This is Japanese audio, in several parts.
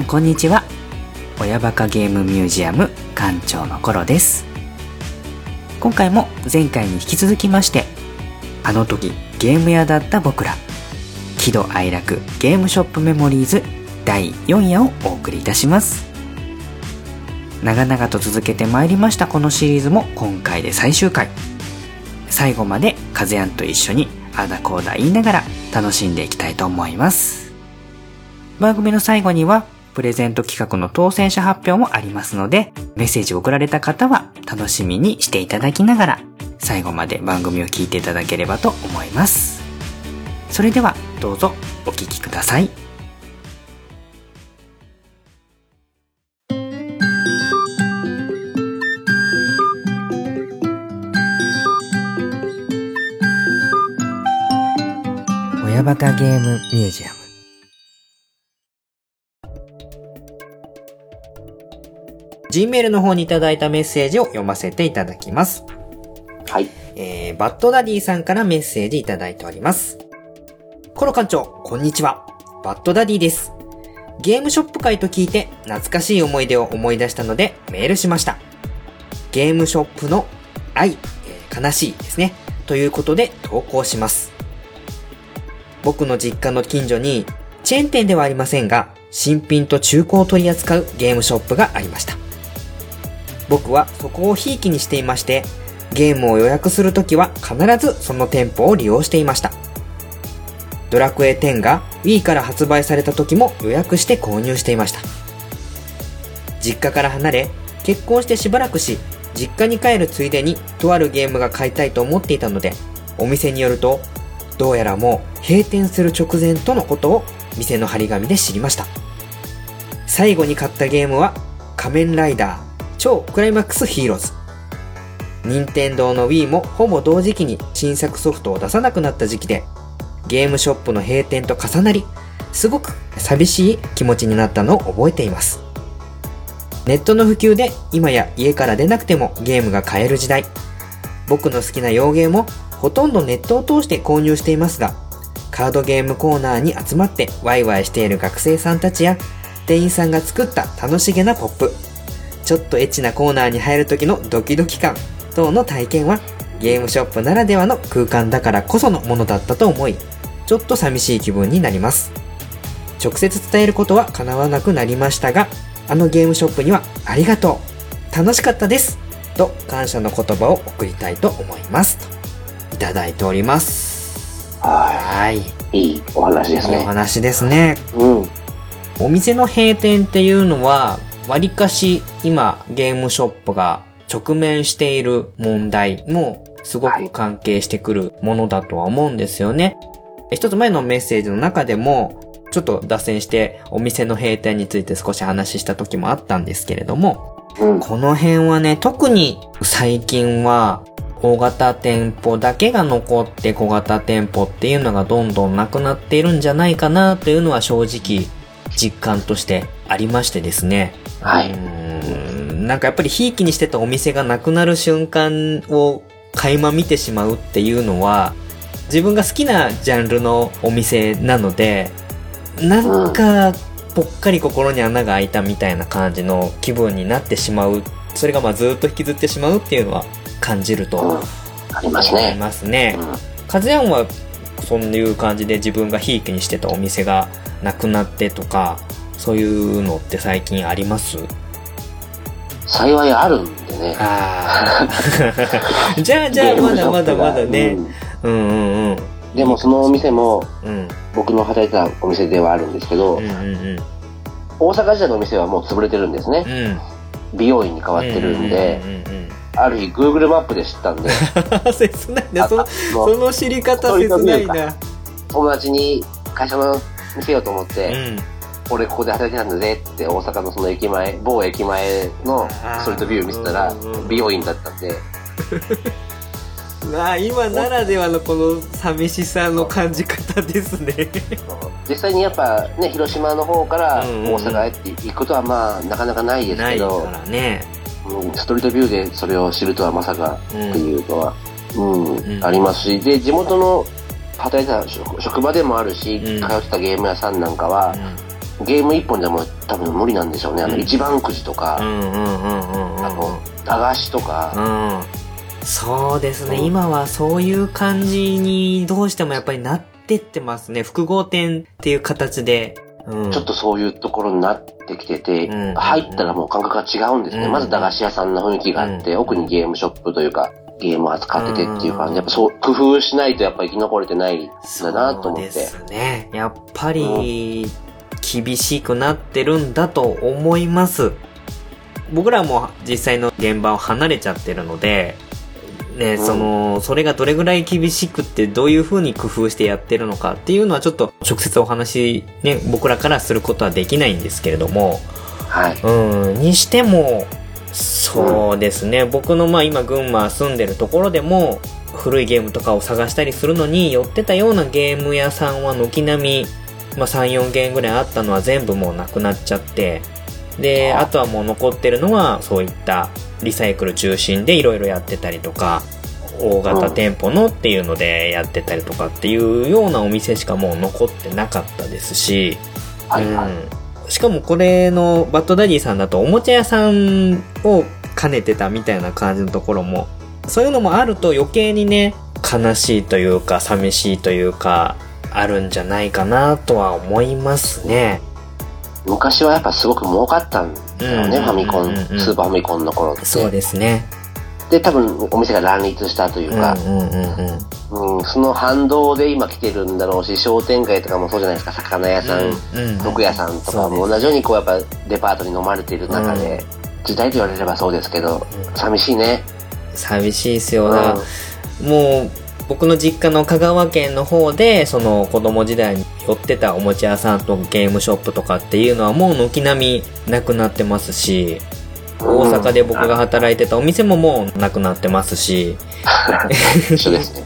んこんにちは。親バカゲームミュージアム館長のコロです。今回も前回に引き続きましてあの時ゲーム屋だった僕ら喜怒哀楽ゲームショップメモリーズ第4夜をお送りいたします。長々と続けてまいりましたこのシリーズも今回で最終回。最後までカズヤンと一緒にあだこうだ言いながら楽しんでいきたいと思います。番組の最後にはプレゼント企画の当選者発表もありますのでメッセージを送られた方は楽しみにしていただきながら最後まで番組を聞いていただければと思います。それではどうぞお聞きください。親バカゲームミュージアム。Gmail の方にいただいたメッセージを読ませていただきます。はい。えー、バッドダディさんからメッセージいただいております。コロ館長、こんにちは。バッドダディです。ゲームショップ会と聞いて懐かしい思い出を思い出したのでメールしました。ゲームショップの愛、えー悲しいですね。ということで投稿します。僕の実家の近所にチェーン店ではありませんが、新品と中古を取り扱うゲームショップがありました。僕はそこをひいきにしていまして、ゲームを予約するときは必ずその店舗を利用していました。ドラクエ10が Wii から発売された時も予約して購入していました。実家から離れ、結婚してしばらくし、実家に帰るついでにとあるゲームが買いたいと思っていたので、お店によると、どうやらもう閉店する直前とのことを店の張り紙で知りました。最後に買ったゲームは仮面ライダー超クライマックスヒーローズ。任天堂の Wii もほぼ同時期に新作ソフトを出さなくなった時期で、ゲームショップの閉店と重なり、すごく寂しい気持ちになったのを覚えています。ネットの普及で今や家から出なくてもゲームが買える時代。僕の好きな洋ゲーもほとんどネットを通して購入していますが、カードゲームコーナーに集まってワイワイしている学生さんたちや、店員さんが作った楽しげなポップ、ちょっとエッチなコーナーに入る時のドキドキ感等の体験はゲームショップならではの空間だからこそのものだったと思い、ちょっと寂しい気分になります。直接伝えることは叶わなくなりましたが、あのゲームショップにはありがとう楽しかったですと感謝の言葉を送りたいと思います。といただいております。ははい。い。いいお話ですおね。話ですね。うん。お店の閉店っていうのは、割かし今ゲームショップが直面している問題もすごく関係してくるものだとは思うんですよね。一つ前のメッセージの中でも、ちょっと脱線してお店の閉店について少し話した時もあったんですけれども、うん。この辺はね、特に最近は大型店舗だけが残って小型店舗っていうのがどんどんなくなっているんじゃないかなというのは正直実感としてありましてですね。はい。うーんなんかやっぱりひいきにしてたお店がなくなる瞬間を垣間見てしまうっていうのは自分が好きなジャンルのお店なのでなんかぽっかり心に穴が開いたみたいな感じの気分になってしまうそれがまあずっと引きずってしまうっていうのは感じるとうん。あります思いね。ますね。うん。カズヤンはそういう感じで自分がひいきにしてたお店がなくなってとかそういうのって最近あります？幸いあるんでね。あ あ。じゃあじゃあまだまだまだね。うんうんうん。うんでもそのお店もうん。僕の働いてたお店ではあるんですけど、うんうんうん。大阪時代のお店はもう潰れてるんですね。うん。美容院に変わってるんで、うんうんうんある日 Google マップで知ったんで、うん。切ないな。その、もそうの知り方切ないな。友達に会社の見せようと思って、うん。俺ここで働いてたんだぜって大阪のその駅前、某駅前のストリートビュー見せたらうんうん美容院だったんで、ああ、今ならではのこの寂しさの感じ方ですね。実際にやっぱね、広島の方からうんうん。うん大阪へって行くことはまあなかなかないですけど、らね。うんストリートビューでそれを知るとはまさかっていうのは、うん、うん。ありますし、で、地元の働いてた職職場でもあるし、うん通ってたゲーム屋さんなんかは、ゲーム一本じゃもう多分無理なんでしょうね。あの、うん一番くじとうか、んうんうんうんうん。あの、駄菓子とか、うん。そうですね。うん今はそういう感じにどうしてもやっぱりなってってますね。複合店っていう形で。うん。ちょっとそういうところになってきてて、うん入ったらもう感覚が違うんですね。うんまず駄菓子屋さんの雰囲気があって、うん奥にゲームショップというか、ゲームを扱っててっていう感うんじ。やっぱそう、工夫しないとやっぱ生き残れてないんだなと思って。そうですね。やっぱり、厳しくなってるんだと思います。僕らも実際の現場を離れちゃってるので、ね、うんその、それがどれぐらい厳しくってどういう風に工夫してやってるのかっていうのはちょっと直接お話ね、僕らからすることはできないんですけれども、はい。うん、にしても、そうですね、僕のまあ今群馬住んでるところでも、古いゲームとかを探したりするのに寄ってたようなゲーム屋さんは軒並み、まあ3、4軒ぐらいあったのは全部もうなくなっちゃって、で、ああとはもう残ってるのはそういったリサイクル中心でいろいろやってたりとか、大型店舗のっていうのでやってたりとかっていうようなお店しかもう残ってなかったですし、はいはい。うんしかもこれのバッドダディさんだとおもちゃ屋さんを兼ねてたみたいな感じのところも、そういうのもあると余計にね、悲しいというか寂しいというか、あるんじゃないかなとは思いますね。昔はやっぱすごく儲かったんだよね、うんファミコン、スーパーファミコンの頃って。そうですね。で、多分お店が乱立したというか、うんその反動で今来てるんだろうし、商店街とかもそうじゃないですか、魚屋さん、うん服屋さんとかも同じようにこうやっぱデパートに飲まれている中で、時代と言われればそうですけど、うん。寂しいね。寂しいですよ。うん。だからもう、僕の実家の香川県の方で、その子供時代に寄ってたおもちゃ屋さんとゲームショップとかっていうのはもう軒並みなくなってますし、大阪で僕が働いてたお店ももうなくなってますし、一緒ですね。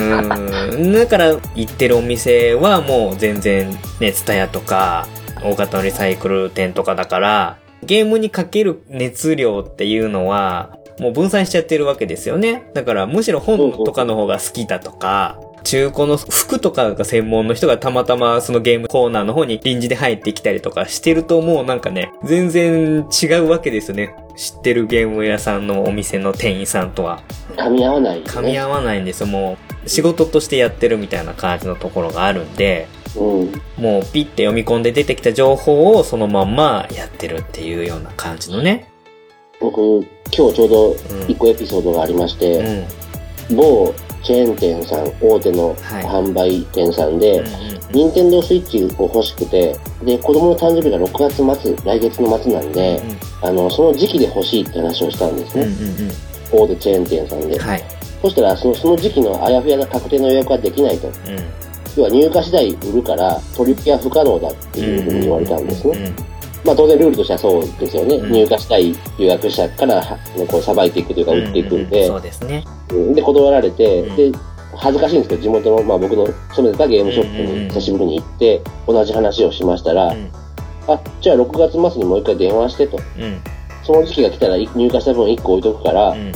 うん。だから行ってるお店はもう全然ね、ツタヤとか、大型のリサイクル店とかだから、ゲームにかける熱量っていうのは、もう分散しちゃってるわけですよね。だからむしろ本とかの方が好きだとか、中古の服とかが専門の人がたまたまそのゲームコーナーの方に臨時で入ってきたりとかしてるともうなんかね、全然違うわけですよね。知ってるゲーム屋さんのお店の店員さんとは。噛み合わない、ね。噛み合わないんですよ。もう、仕事としてやってるみたいな感じのところがあるんで、うん。もうピッて読み込んで出てきた情報をそのまんまやってるっていうような感じのね。僕、今日ちょうどうん一個エピソードがありましうん。て、某チェーン店さん、大手のはい販売店さんで、うん任天堂スイッチを欲しくて、で、子供の誕生日が6月末、来月の末なんで、あの、その時期で欲しいって話をしたんですね。うん大手チェーン店さんでうん。。はい。そしたら、そのその時期のあやふやな確定の予約はできないと。うん。要は入荷次第売るから、取り引きは不可能だっていうふうに言われたんですね。うんうんまあ当然ルールとしてはそうですよね。うん入荷したい予約者からはこうさばいていくというか売っていくんうでそう、ですね。うんで、断られて、うんで、恥ずかしいんですけど、地元の、まあ僕の勤めてたゲームショップに久しぶりに行って、同じ話をしましたら、うん。あ、じゃあ6月末にもう一回電話してと。うん。その時期が来たら入荷した分1個置いとくから、うん。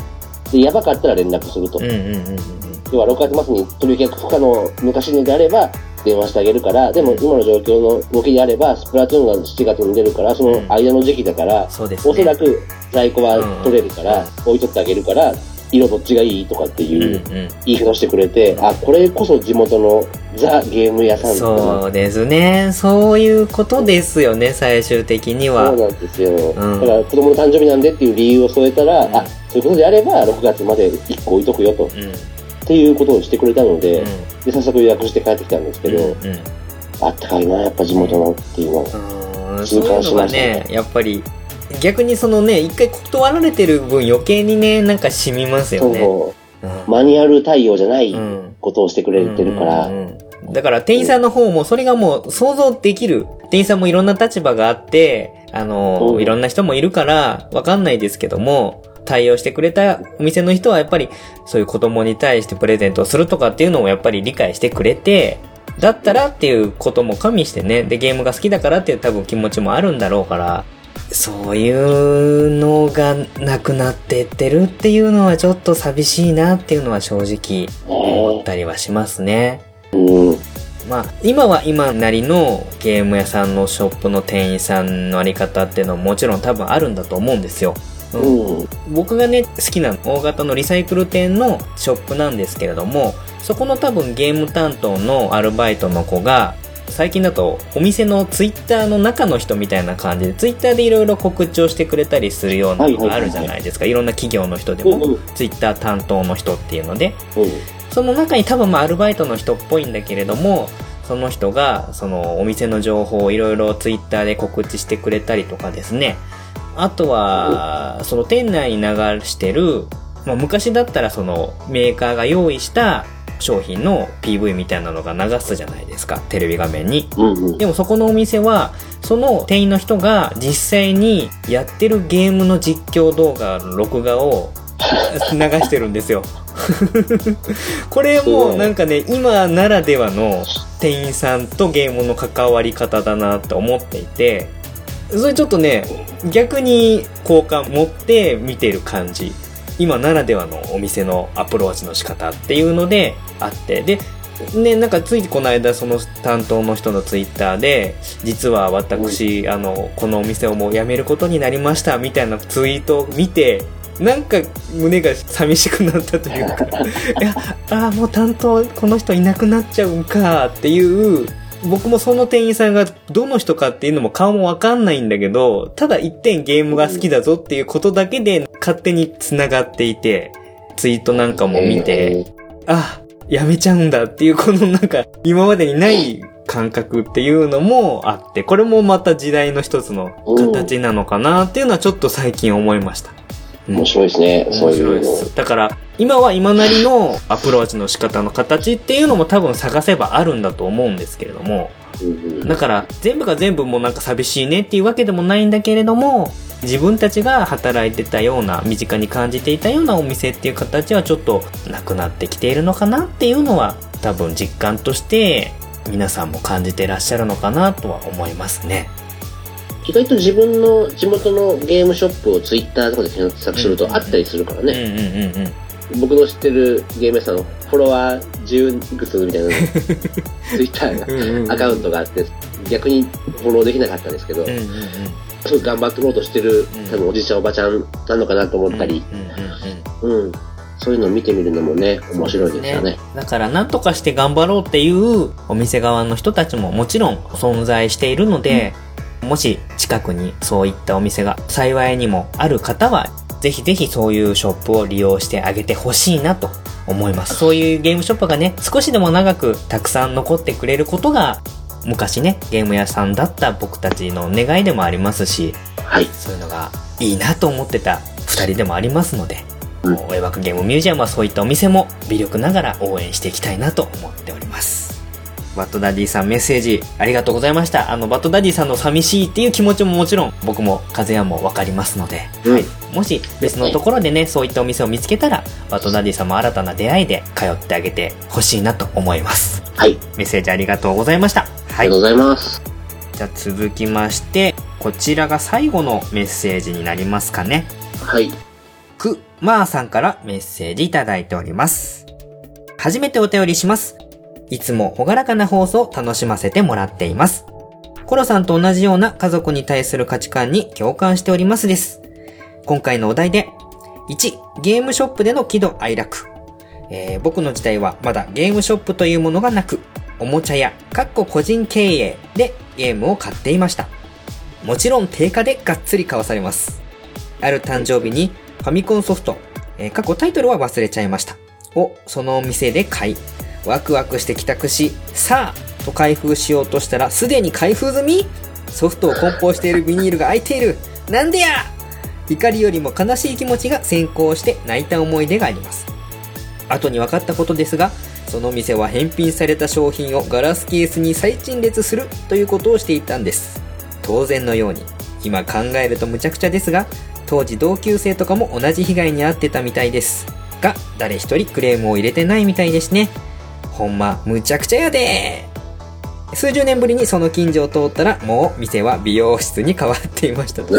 で、やばかったら連絡すると。うん。うん。うん。要は6月末に取引が不可能、昔のであれば、電話してあげるから、でも今の状況の動きであれば、スプラトゥーンが7月に出るから、その間の時期だから、そうですね。おそらく在庫は取れるから、置いとってあげるから、色どっちがいいとかってうん。いううん。言い方してくれて、あ、これこそ地元のザ・ゲーム屋さん。そうですね。そういうことですよね、最終的には。そうなんですよ。んだから子供の誕生日なんでっていう理由を添えたら、うんあ、そういうことであれば6月まで1個置いとくよと。っうん。うん。ていうことをしてくれたので、で、早速予約して帰ってきたんですけど、うん。あったかいな、やっぱ地元のっていうの。うんそういうのがね、やっぱり、逆にそのね、一回断られてる分余計にね、なんか染みますよね。そううんマニュアル対応じゃないうんことをしてくれてるから、うんうんうんだから店員さんの方もそれがもう想像できる。店員さんもいろんな立場があって、あの、うんいろんな人もいるからわかんないですけども、対応してくれたお店の人はやっぱりそういう子供に対してプレゼントをするとかっていうのをやっぱり理解してくれて、だったらっていうことも加味してね、でゲームが好きだからっていう多分気持ちもあるんだろうから、そういうのがなくなってってるっていうのはちょっと寂しいなっていうのは正直思ったりはしますね。うん。まあ、今は今なりのゲーム屋さんのショップの店員さんのあり方っていうのももちろん多分あるんだと思うんですよ。うん。僕がね、好きな大型のリサイクル店のショップなんですけれども、そこの多分ゲーム担当のアルバイトの子が、最近だとお店のツイッターの中の人みたいな感じで、ツイッターでいろいろ告知をしてくれたりするようなのがあるじゃないですか。いろんな企業の人でも。ツイッター担当の人っていうので、うん。その中に多分まあアルバイトの人っぽいんだけれども、その人がそのお店の情報をいろいろツイッターで告知してくれたりとかですね。あとは、その店内に流してる、まあ昔だったらそのメーカーが用意した商品の PV みたいなのが流すじゃないですか、テレビ画面に。うん。うん。でもそこのお店は、その店員の人が実際にやってるゲームの実況動画の録画を流してるんですよ。これもうなんかね、今ならではの店員さんとゲームの関わり方だなって思っていて、それちょっとね、逆に好感持って見てる感じ。今ならではのお店のアプローチの仕方っていうのであって、で、ね、なんかついこの間その担当の人のツイッターで、実は私、あの、このお店をもう辞めることになりましたみたいなツイートを見て、なんか胸が寂しくなったというか、いや、ああ、もう担当この人いなくなっちゃうんかっていう、僕もその店員さんがどの人かっていうのも顔もわかんないんだけど、ただ一点ゲームが好きだぞっていうことだけで勝手に繋がっていて、ツイートなんかも見て、あ、やめちゃうんだっていう、このなんか、今までにない感覚っていうのもあって、これもまた時代の一つの形なのかなっていうのはちょっと最近思いました。うん面白いですね。そう面白いいう。だから、今は今なりのアプローチの仕方の形っていうのも多分探せばあるんだと思うんですけれども、うんだから全部が全部もうなんか寂しいねっていうわけでもないんだけれども、自分たちが働いてたような、身近に感じていたようなお店っていう形はちょっとなくなってきているのかなっていうのは多分実感として皆さんも感じてらっしゃるのかなとは思いますね。意外と自分の地元のゲームショップをツイッターとかで検索するとあったりするからうんうんね。うんうん。僕の知ってるゲーム屋さんのフォロワー10いくつみたいな ツイッターがアカウントがあって、逆にフォローできなかったんですけど、うんうんうん。すごい頑張ってろうとしてるうん、多分おじいちゃんおばちゃんなのかなと思ったり、うんうんうんうんうん。そういうのを見てみるのもね、面白いですよね。だから何とかして頑張ろうっていうお店側の人たちももちろん存在しているので、もし近くにそういったお店が幸いにもある方は、ぜひぜひそういうショップを利用してあげてほしいなと思います。そういうゲームショップがね、少しでも長くたくさん残ってくれることが、昔ね、ゲーム屋さんだった僕たちの願いでもありますし、はい。そういうのがいいなと思ってた二人でもありますので、うんもうエバクゲームミュージアムはそういったお店も微力ながら応援していきたいなと思っております。バッドダディさんメッセージありがとうございました。あの、バッドダディさんの寂しいっていう気持ちももちろん僕も風やもわかりますので、うんはい。もし別のところでね、そういったお店を見つけたら、バッドダディさんも新たな出会いで通ってあげてほしいなと思います。はい。メッセージありがとうございました。はいありがとう。ございます。じゃあ続きまして、こちらが最後のメッセージになりますかね。はい。くまーさんからメッセージいただいております。初めてお便りします。いつもほがらかな放送を楽しませてもらっています。コロさんと同じような家族に対する価値観に共感しておりますです。今回のお題で、1、ゲームショップでの喜怒哀楽。えー僕の時代はまだゲームショップというものがなく、おもちゃ屋、かっこ個人経営でゲームを買っていました。もちろん定価でがっつり買わされます。ある誕生日にファミコンソフト、えー過去タイトルは忘れちゃいました。をそのお店で買い、ワクワクして帰宅し、さあと開封しようとしたらすでに開封済み？ソフトを梱包しているビニールが開いているなんでや？怒りよりも悲しい気持ちが先行して泣いた思い出があります。後に分かったことですが、その店は返品された商品をガラスケースに再陳列するということをしていたんです。当然のように。今考えると無茶苦茶ですが、当時同級生とかも同じ被害に遭ってたみたいです。が、誰一人クレームを入れてないみたいですね。ほんま、むちゃくちゃやで数十年ぶりにその近所を通ったら、もう店は美容室に変わっていましたと。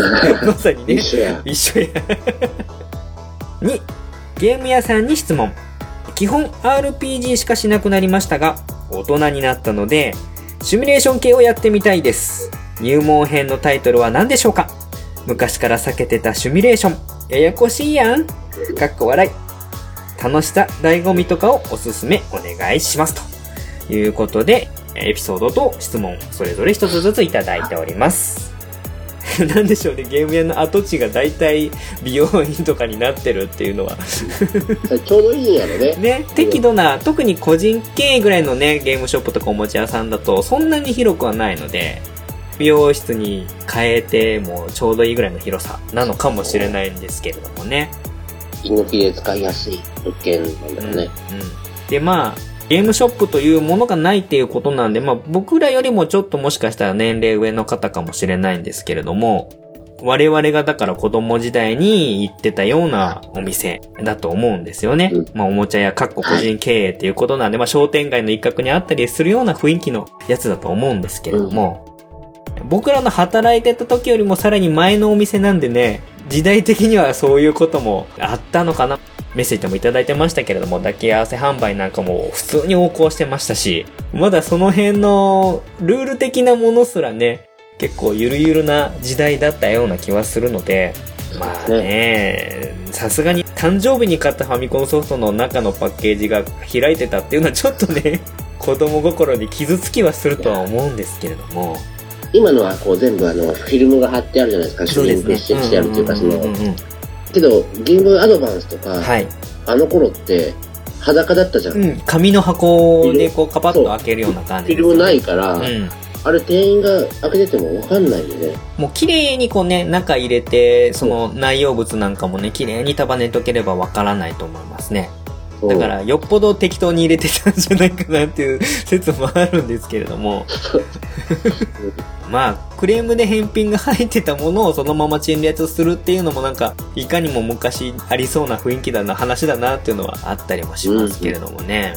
まさにね。一緒や。一緒や。2、ゲーム屋さんに質問。基本 RPG しかしなくなりましたが、大人になったので、シミュレーション系をやってみたいです。入門編のタイトルは何でしょうか？昔から避けてたシミュレーション。ややこしいやん。かっこ笑い。楽しさ、醍醐味とかをおすすめお願いします。ということで、エピソードと質問、それぞれ一つずついただいております。なんでしょうね、ゲーム屋の跡地が大体美容院とかになってるっていうのは。ちょうどいいんやろね。ね、適度な、特に個人経営ぐらいのね、ゲームショップとかおもちゃ屋さんだと、そんなに広くはないので、美容室に変えてもちょうどいいぐらいの広さなのかもしれないんですけれどもね。息抜きで使いやすい物件なんだよね。うん。で、まあ、ゲームショップというものがないっていうことなんで、まあ僕らよりもちょっともしかしたら年齢上の方かもしれないんですけれども、我々がだから子供時代に行ってたようなお店だと思うんですよね。うんまあおもちゃや各個個人経営っていうことなんで、まあ商店街の一角にあったりするような雰囲気のやつだと思うんですけれども、僕らの働いてた時よりもさらに前のお店なんでね、時代的にはそういうこともあったのかな。メッセージもいただいてましたけれども、抱き合わせ販売なんかも普通に横行してましたし、まだその辺のルール的なものすらね、結構ゆるゆるな時代だったような気はするので、まあね、さすがに誕生日に買ったファミコンソフトの中のパッケージが開いてたっていうのはちょっとね、子供心に傷つきはするとは思うんですけれども。今のはこう全部あの、フィルムが貼ってあるじゃないですか。主任別紙してあるっていうか、そのけど、ゲームアドバンスとか、はい。あの頃って、裸だったじゃん。フうん、紙の箱でこうカパッと開けるような感じィルムないから、うん。あれ店員が開けててもわかんないよね。もう綺麗にこうね、中入れて、その内容物なんかもね、綺麗に束ねとければわからないと思いますね。だから、よっぽど適当に入れてたんじゃないかなっていう説もあるんですけれども。まあ、クレームで返品が入ってたものをそのまま陳列するっていうのもなんか、いかにも昔ありそうな雰囲気だな、話だなっていうのはあったりもしますけれどもね。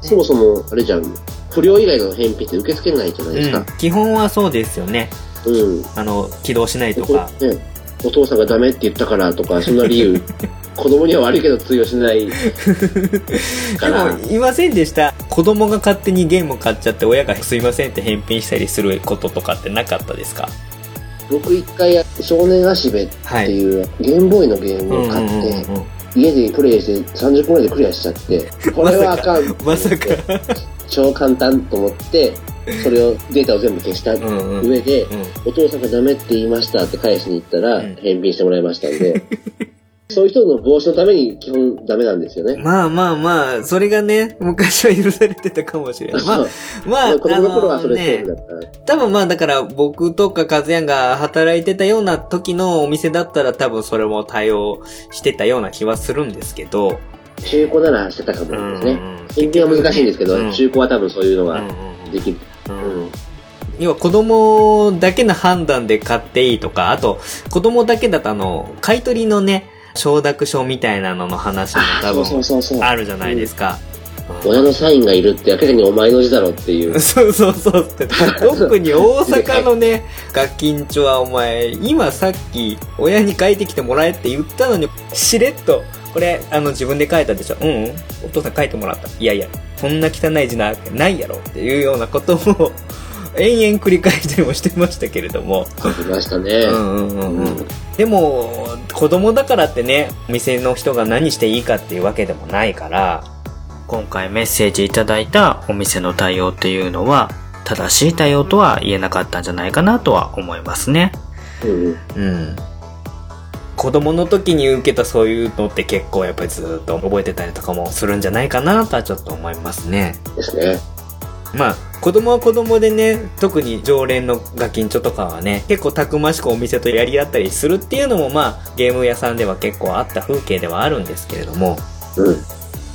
そもそも、あれじゃん、不良以外の返品って受け付けないじゃないですうんか。、基本はそうですよね。うん。あの、起動しないとこか。ね、お父さんがダメって言ったからとか、そんな理由、子供には悪いけど通用しない でも、、いませんでした。子供が勝手にゲーム買っちゃって親がすいませんって返品したりすることとかってなかったですか？僕一回、少年足部っていう、ゲームボーイのゲームを買って、うんうんうんうん家でプレイして30分ぐらいでクリアしちゃって、これはあかん。まさか。超簡単と思って、それを、データを全部消した。上で、うんお父さんがダメって言いましたって返しに行ったら、うん返品してもらいましたんで、そういう人の防止のために基本ダメなんですよね。まあまあまあ、それがね、昔は許されてたかもしれない。まあ、まあ、子供の頃はそれだった。多分まあだから僕とか和也が働いてたような時のお店だったら多分それも対応してたような気はするんですけど。中古ならしてたかもですね。うん返品は難しいんですけど、うん中古は多分そういうのがうんうんできる。うんうん要は子供だけの判断で買っていいとか、あと子供だけだとあの、買い取りのね、承諾書みたいなのの話も多分。あるじゃないですか。親のサインがいるって明らかにお前の字だろっていう。そうそうそう。特に大阪のね、ガキンチョはお前、今さっき親に書いてきてもらえって言ったのに、しれっと、これ、あの自分で書いたでしょうん、うん、お父さん書いてもらった。いやいや、こんな汚い字なわけないやろっていうようなことを、延々繰り返してもしてましたけれども。いましたね。うんうんうんうん。でも、子供だからってね、お店の人が何していいかっていうわけでもないから、今回メッセージいただいたお店の対応っていうのは、正しい対応とは言えなかったんじゃないかなとは思いますね。うんうん。子供の時に受けたそういうのって結構やっぱりずっと覚えてたりとかもするんじゃないかなとはちょっと思いますね。ですね。まあ、子供は子供でね、特に常連のガキンチョとかはね、結構たくましくお店とやり合ったりするっていうのもまあ、ゲーム屋さんでは結構あった風景ではあるんですけれども、うん。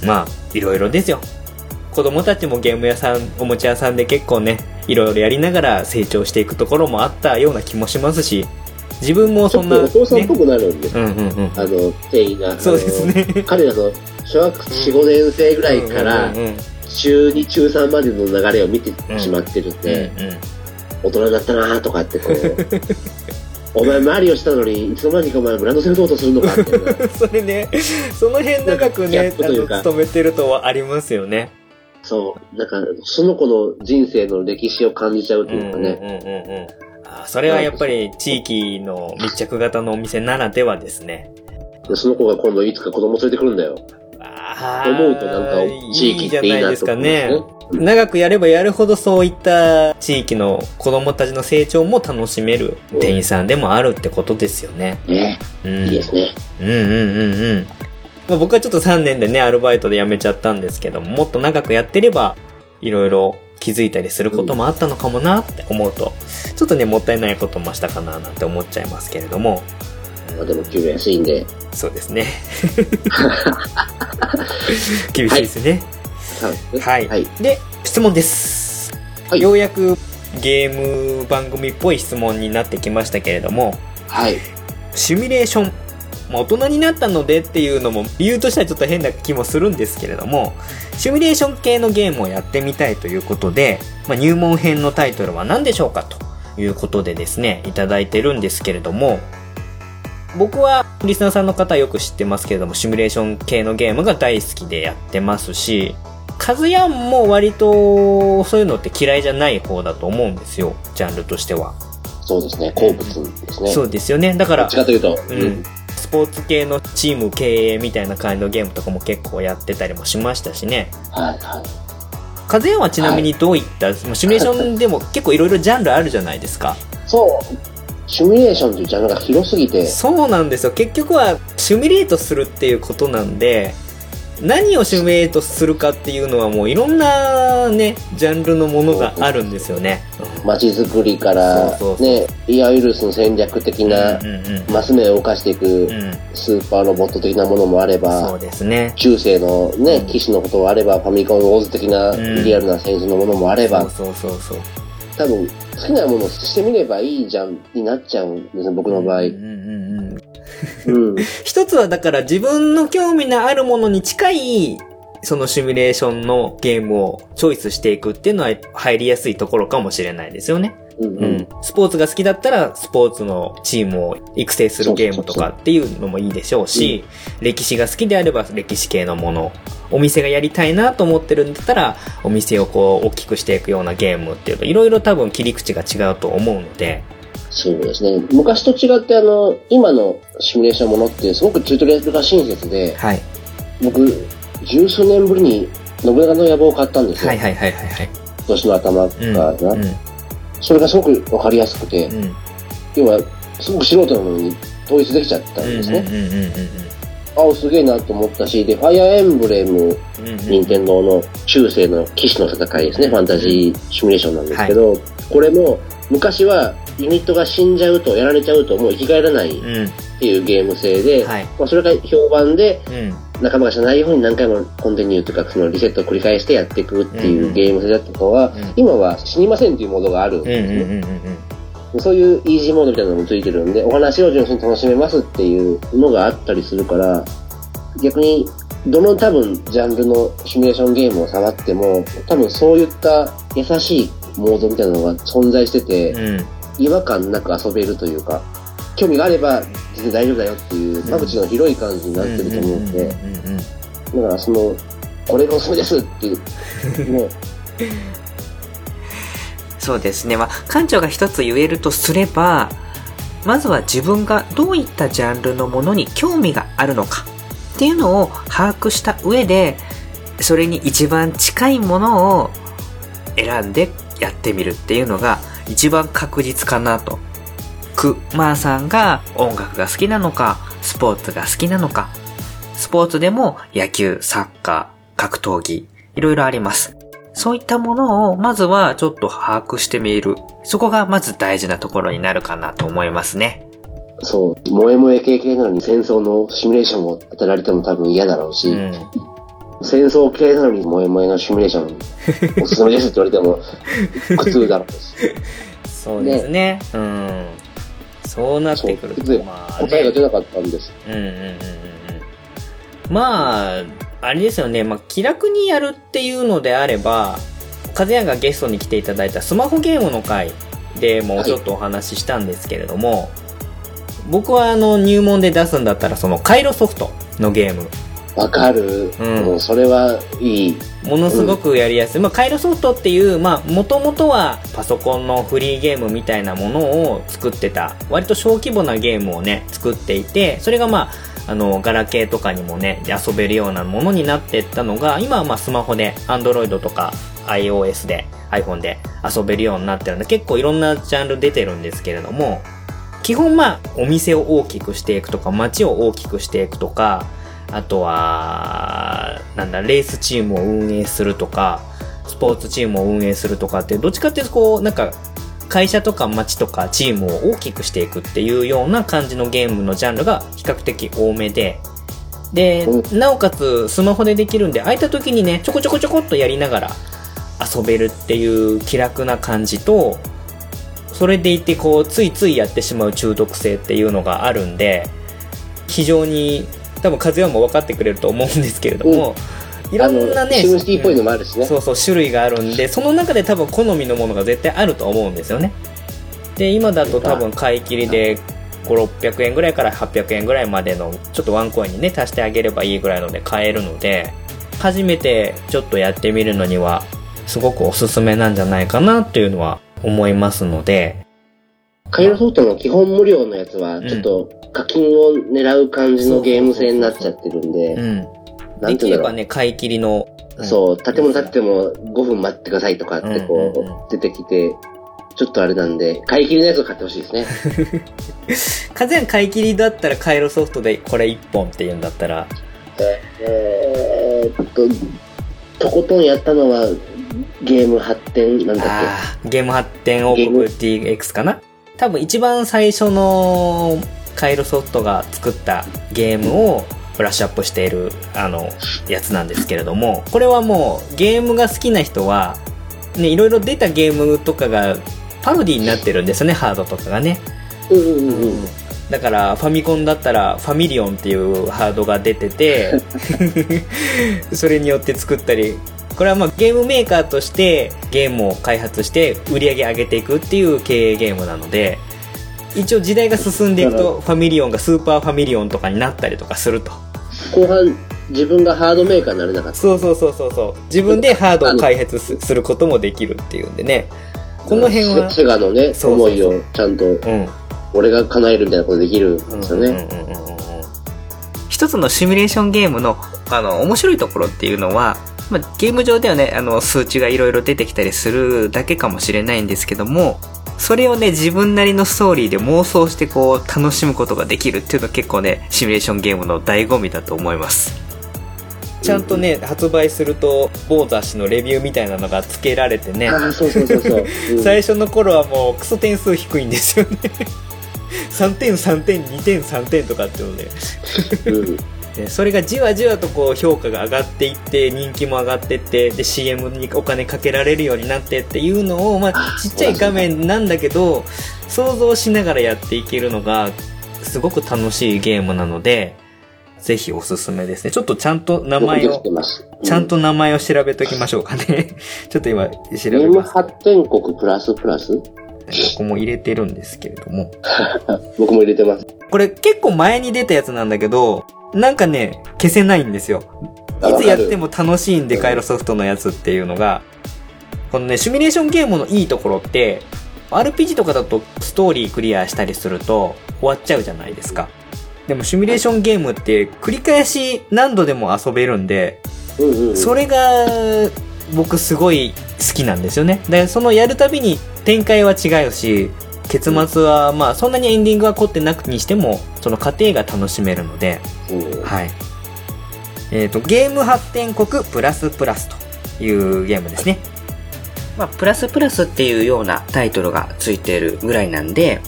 まあ、いろいろですよ。子供たちもゲーム屋さん、おもちゃ屋さんで結構ね、いろいろやりながら成長していくところもあったような気もしますし、自分もそんな、お父さんっねぽくなるんです。うんうんうん。あの、店員が。そうですね。彼らの小学4、5年生ぐらいからうん、うんうん中2、中3までの流れを見てしまってるんうんで、うん大人だったなとかってこう、お前マリオしたのに、いつの間にかお前グランドセルトートするのかみたいな。それね、その辺長くねというか勤めてるとはありますよね。そう。なんか、その子の人生の歴史を感じちゃうというかね。うんうんうんうん。あーそれはやっぱり地域の密着型のお店ならではですね。でその子が今度いつか子供連れてくるんだよ。思うとなんか、地域っていいなと思うんですね。長くやればやるほどそういった地域の子供たちの成長も楽しめる店員さんでもあるってことですよね。ね。うん。いいですね。うんうんうんうん。まあ、僕はちょっと3年でね、アルバイトで辞めちゃったんですけども、もっと長くやってれば、いろいろ気づいたりすることもあったのかもなって思うと、ちょっとね、もったいないこともしたかななんて思っちゃいますけれども、まあでも給料安いんで。そうですね。厳しいですね。はい。はい。はい。で、質問です。はいようやくゲーム番組っぽい質問になってきましたけれども、はい。シミュレーション。まあ大人になったのでっていうのも理由としてはちょっと変な気もするんですけれども、シミュレーション系のゲームをやってみたいということで、まあ、入門編のタイトルは何でしょうかということでですね、いただいてるんですけれども、僕はリスナーさんの方よく知ってますけれども、シミュレーション系のゲームが大好きでやってますし、カズヤンも割とそういうのって嫌いじゃない方だと思うんですよ、ジャンルとしては。そうですね。好物ですね。そうですよね。だからどっち、かというと。うん。スポーツ系のチーム経営みたいな感じのゲームとかも結構やってたりもしましたしね。はいはい。カズヤンはちなみにどういった、まあシミュレーションでも結構いろいろジャンルあるじゃないですか。そう。シミュレーションというジャンルが広すぎて、そうなんですよ。結局はシミュレートするっていうことなんで、何をシミュレートするかっていうのはもういろんなね、ジャンルのものがあるんですよね。街づくりからね、いわゆるその戦略的な。マス目を動かしていくうん。スーパーロボット的なものもあれそばう、ですね。中世のね、騎士のこともあれば、ファミコンウォーズ的なうんリアルな戦争のものもあれば、そうそうそうそう。多分、好きなものをしてみればいいじゃん、になっちゃうんですね、僕の場合。うんうんうん。うん。一つはだから自分の興味のあるものに近い、そのシミュレーションのゲームをチョイスしていくっていうのは入りやすいところかもしれないですよね。うんううんん。。スポーツが好きだったら、スポーツのチームを育成するゲームとかっていうのもいいでしょうし、歴史が好きであれば歴史系のもの。お店がやりたいなと思ってるんだったら、お店をこう大きくしていくようなゲームっていうと、いろいろ多分切り口が違うと思うので、そうですね。昔と違って、あの、今のシミュレーションものって、すごくチュートリアルが親切で、はい。僕、十数年ぶりに信長の野望を買ったんですよ。はいはいはいはいはい。今年の頭かうん。な。うん。それがすごくわかりやすくて、うん。要は、すごく素人なのに統一できちゃったんですね。うんうんうんうんうんあ、すげえなと思ったし、で、ファイアーエンブレム、うんうん任天堂の中世の騎士の戦いですね、ファンタジーシミュレーションなんですけど、これも、昔はユニットが死んじゃうと、やられちゃうともう生き返らないっうん。ていうゲーム性で、はい。まあ、それが評判で、うん。仲間がしないように何回もコンティニューというか、そのリセットを繰り返してやっていくっていううんゲーム性だったのは、うん今は死にませんっていうモードがあるんうんですね。うんうんうんそういうイージーモードみたいなのもついてるんで、お話を純粋に楽しめますっていうのがあったりするから、逆に、どの多分ジャンルのシミュレーションゲームを触っても、多分そういった優しいモードみたいなのが存在してて、うん。うん。違和感なく遊べるというか、興味があれば全然大丈夫だよっていう、間口の広い感じになってると思うんで、うんだからその、これがおすすめですっていう、ね、そうですね。まあ、館長が一つ言えるとすれば、まずは自分がどういったジャンルのものに興味があるのかっていうのを把握した上で、それに一番近いものを選んでやってみるっていうのが一番確実かなと。くまーさんが音楽が好きなのか、スポーツが好きなのか、スポーツでも野球、サッカー、格闘技、いろいろあります。そういったものをまずはちょっと把握してみる。そこがまず大事なところになるかなと思いますね。そう、萌え萌え系系なのに戦争のシミュレーションを当てられても多分嫌だろうし、うん。戦争系なのに萌え萌えのシミュレーション おすすめですって言われても苦痛だろうし。そうですね。うん。そうなってくると、まあ、答えが出なかったんです。うんうんうんうんうん。まあ、あれですよね。まあ、気楽にやるっていうのであれば、和也がゲストに来ていただいたスマホゲームの回でもちょっとお話ししたんですけれども、僕はあの入門で出すんだったらそのカイロソフトのゲームわかる。うんそれはいい。ものすごくやりやすい。まあ、カイロソフトっていう、まあ、もともとはパソコンのフリーゲームみたいなものを作ってた、割と小規模なゲームをね、作っていて、それがまあ、あの、ガラケーとかにもね、遊べるようなものになっていったのが、今はまあスマホで、Android とか iOS で、iPhone で遊べるようになってるんで、結構いろんなジャンル出てるんですけれども、基本まあ、お店を大きくしていくとか、街を大きくしていくとか、あとは、なんだ、レースチームを運営するとか、スポーツチームを運営するとかって、どっちかっていうとこう、なんか、会社とか街とかチームを大きくしていくっていうような感じのゲームのジャンルが比較的多めで、で、うなおかつスマホでできるんで、空いた時にね、ちょこちょこちょこっとやりながら遊べるっていう気楽な感じと、それでいてこう、ついついやってしまう中毒性っていうのがあるんで、非常に、多分、和也も分かってくれると思うんですけれども、いろんなね、シムシティっぽいのもあるしね。そうそう、種類があるんで、その中で多分好みのものが絶対あると思うんですよね。で、今だと多分買い切りで5、600円ぐらいから800円ぐらいまでの、ちょっとワンコインにね、足してあげればいいぐらいので買えるので、初めてちょっとやってみるのには、すごくおすすめなんじゃないかなっていうのは思いますので、カイロソフトの基本無料のやつは、ちょっと課金を狙う感じのゲーム性になっちゃってるんで、うん。なんていうんだろう。できればね、買い切りの、うんそう、建物建っても5分待ってくださいとかってこう出てきて、ちょっとあれなんで、買い切りのやつを買ってほしいですね。完全買い切りだったらカイロソフトでこれ1本っていうんだったら、えーっと、とことんやったのは、ゲーム発展、なんだっあーゲーム発展王国 DX かな？多分一番最初のカイロソフトが作ったゲームをブラッシュアップしているあのやつなんですけれどもこれはもうゲームが好きな人はねいろいろ出たゲームとかがパロディになってるんですよねハードとかがねうんうん。だからファミコンだったらファミリオンっていうハードが出てて それによって作ったりこれはまあゲームメーカーとしてゲームを開発して売り上げ上げていくっていう経営ゲームなので一応時代が進んでいくとファミリオンがスーパーファミリオンとかになったりとかすると。後半、自分がハードメーカーになれなかった。そうそうそうそうそう。自分でハードを開発すすることもできるっていうんでね。この辺はセセガのね、思いをちゃんと、うん。俺が叶えるみたいなことできるんですよね。一つのシミュレーションゲームの、あの、面白いところっていうのは、まあ、ゲーム上ではね、あの、数値がいろいろ出てきたりするだけかもしれないんですけども、それをね、自分なりのストーリーで妄想してこう、楽しむことができるっていうのは結構ね、シミュレーションゲームの醍醐味だと思います。ちゃんとね、発売すると、某雑誌のレビューみたいなのが付けられてね、そうそうそうそう。うん最初の頃はもうクソ点数低いんですよね。3点、3点、2点、3点とかっていうので、うんでそれがじわじわとこう評価が上がっていって人気も上がってってで CM にお金かけられるようになってっていうのを、まあ、あちっちゃい画面なんだけど想像しながらやっていけるのがすごく楽しいゲームなのでぜひおすすめですね。ちょっとちゃんと名前を。ちゃんと名前を調べときましょうかね。ちょっと今調べます。発展国プラスプラス？ここも入れてるんですけれども。僕も入れてます。これ結構前に出たやつなんだけど、なんかね、消せないんですよ。あいつやっても楽しいんで、カイロソフトのやつっていうのが、このね、シミュレーションゲームのいいところって、RPG とかだとストーリークリアしたりすると終わっちゃうじゃないですか。でもシミュレーションゲームって繰り返し何度でも遊べるんで。それが僕すごい好きなんですよね。で、そのやるたびに展開は違うし、結末はまあそんなにエンディングは凝ってなくにしても、その過程が楽しめるので、うんはい。えっ、と、ゲーム発展国プラスプラスというゲームですね。まあ、プラスプラスっていうようなタイトルがついているぐらいなんで、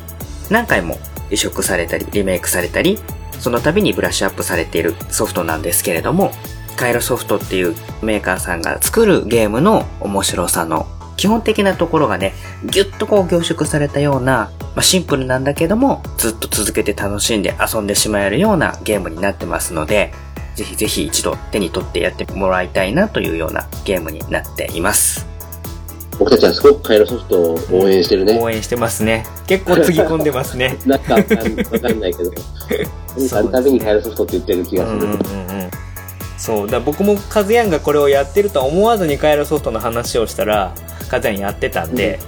何回も移植されたり、リメイクされたり、その度にブラッシュアップされているソフトなんですけれども、カイロソフトっていうメーカーさんが作るゲームの面白さの基本的なところがね、ぎゅっとこう凝縮されたような、まあ、シンプルなんだけども、ずっと続けて楽しんで遊んでしまえるようなゲームになってますので、ぜひぜひ一度手に取ってやってもらいたいなというようなゲームになっています。僕たちはすごくカイロソフトを応援してるね。応援してますね。結構つぎ込んでますね。なんかわかんないけど。なんかあるたびにカイロソフトって言ってる気がする。うんうんうんうんそう。だ僕もカズヤンがこれをやってるとは思わずにカイロソフトの話をしたら、カズヤンやってたんで、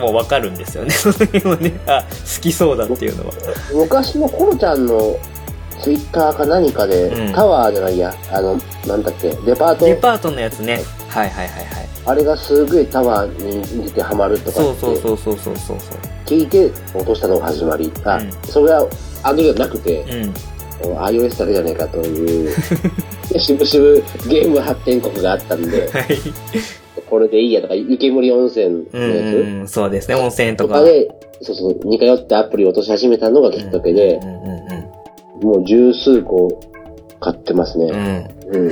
もうわかるんですよね。その辺はね、あ、好きそうだっていうのは。昔のコロちゃんのツイッターか何かで、うんタワーじゃないや、あの、なんだっけ、デパートデ、パートのやつね。はいはいはいはい。あれがすごいタワーに似てハマるとかそうってそうそうそうそうそう聞いて落としたのが始まり。あ、うんそれはあの時はなくて、そう。うん。iOS だけじゃないかという、しぶしぶゲーム発展国があったんで、はい。これでいいやとか、湯煙温泉うのやつ、んうん、そうですね。温泉とか。とかで、そうそう、似通ってアプリを落とし始めたのがきっかけでう、んうんうんもう十数個買ってますうん。ね。うん。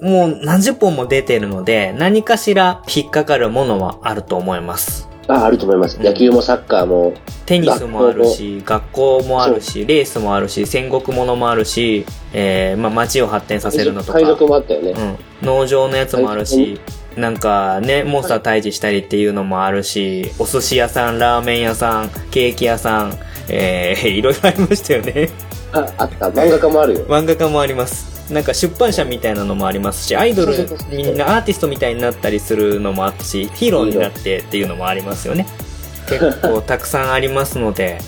うん。もう何十本も出てるので、何かしら引っかかるものはあると思います。あ、あると思います。うん野球もサッカーも、テニスもあるし、学校もあるし、レースもあるし、戦国ものもあるし、えー、まあ街を発展させるのとか。海賊もあったよね。うん。農場のやつもあるし、なんかね、モンスター退治したりっていうのもあるし、お寿司屋さん、ラーメン屋さん、ケーキ屋さん、えー、いろいろありましたよね。あ、あった。漫画家もあるよ。漫画家もあります。なんか出版社みたいなのもありますし、アイドルみんなアーティストみたいになったりするのもあったし、ヒーローになってっていうのもありますよね。結構たくさんありますので、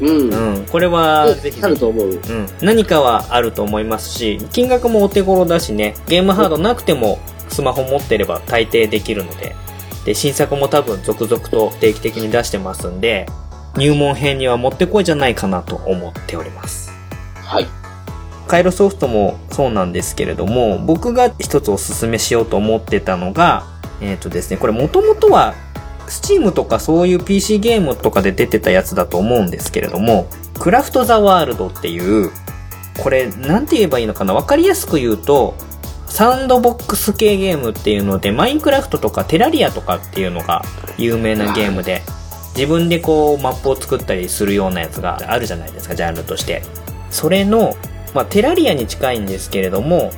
うん。うん、これはぜひぜひ、あると思う。うん、何かはあると思いますし、金額もお手頃だしね、ゲームハードなくてもスマホ持ってれば大抵できるので、で、新作も多分続々と定期的に出してますんで、入門編にはもってこいじゃないかなと思っております。はい。カイロソフトもそうなんですけれども、僕が一つおすすめしようと思ってたのが、えっ、とですね、これもともとは、スチームとかそういう PC ゲームとかで出てたやつだと思うんですけれども、クラフトザワールドっていう、これ、なんて言えばいいのかなわかりやすく言うと、サンドボックス系ゲームっていうので、マインクラフトとかテラリアとかっていうのが有名なゲームで、自分でこうマップを作ったりするようなやつがあるじゃないですか、ジャンルとして。それの、まあ、テラリアに近いんですけれども、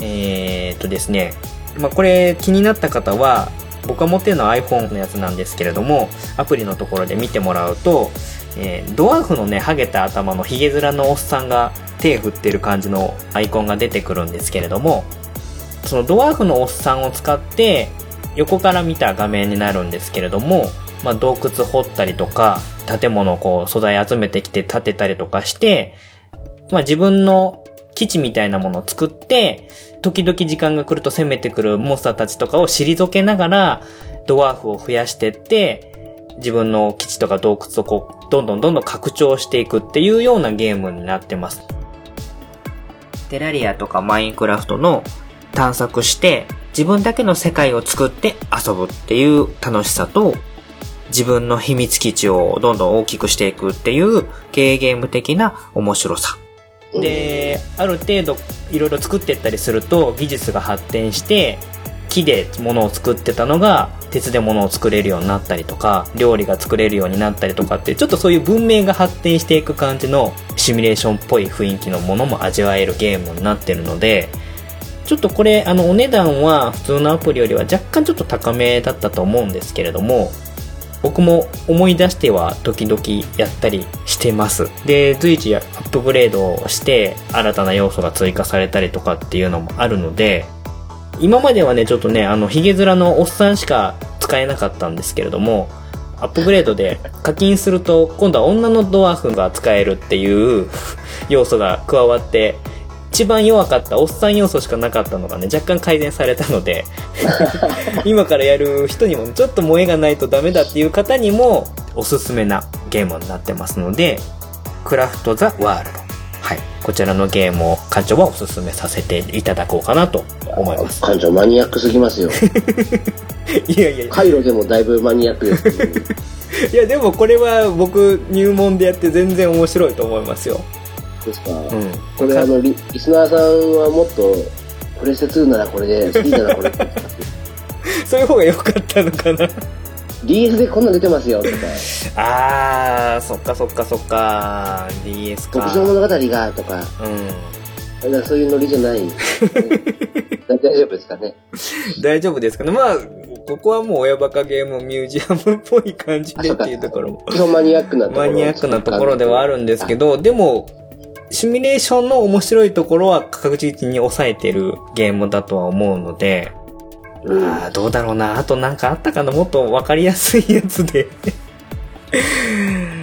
えー、っとですね、まあ、これ気になった方は、僕が持ってるのは iPhone のやつなんですけれども、アプリのところで見てもらうと、えードワーフのね、ハゲた頭のヒゲ面のおっさんが手振ってる感じのアイコンが出てくるんですけれども、そのドワーフのおっさんを使って、横から見た画面になるんですけれども、まあ、洞窟掘ったりとか、建物をこう素材集めてきて建てたりとかして、まあ、自分の基地みたいなものを作って、時々時間が来ると攻めてくるモンスターたちとかを退けながら、ドワーフを増やしてって、自分の基地とか洞窟をこう、どんどんどんどん拡張していくっていうようなゲームになってます。テラリアとかマインクラフトの探索して、自分だけの世界を作って遊ぶっていう楽しさと、自分の秘密基地をどんどん大きくしていくっていう経営ゲーム的な面白さ。で、ある程度いろいろ作っていったりすると技術が発展して、木で物を作ってたのが鉄で物を作れるようになったりとか、料理が作れるようになったりとかって、ちょっとそういう文明が発展していく感じのシミュレーションっぽい雰囲気のものも味わえるゲームになってるので、ちょっとこれ、あの、お値段は普通のアプリよりは若干ちょっと高めだったと思うんですけれども、僕も思い出しては時々やったりしてます。で、随時アップグレードをして新たな要素が追加されたりとかっていうのもあるので、今まではね、ちょっとね、あの、ヒゲ面のおっさんしか使えなかったんですけれども、アップグレードで課金すると、今度は女のドワーフが使えるっていう要素が加わって、一番弱かったおっさん要素しかなかったのがね、若干改善されたので、今からやる人にもちょっと萌えがないとダメだっていう方にもおすすめなゲームになってますので、クラフトザワールド。はい。こちらのゲームを館長はおすすめさせていただこうかなと思います。館長マニアックすぎますよ。いやいや。カイロでもだいぶマニアックです。いやでもこれは僕入門でやって全然面白いと思いますよ。ですか。うん。これあのリ、リスナーさんはもっと、プレステ2ならこれで、3ならこれ。そういう方が良かったのかな。DS でこんなん出てますよとか、あー、そっかそっかそっか。DS か。特上物語がとか、うんかそういうノリじゃない。大丈夫ですかね？大丈夫ですかね。まあ、ここはもう親バカゲームミュージアムっぽい感じでっていうところも。基本マニアックなところ。マニアックなところではあるんですけど、でも、シミュレーションの面白いところは確実に抑えてるゲームだとは思うので、うん。あーどうだろうな。あとなんかあったかなもっとわかりやすいやつで。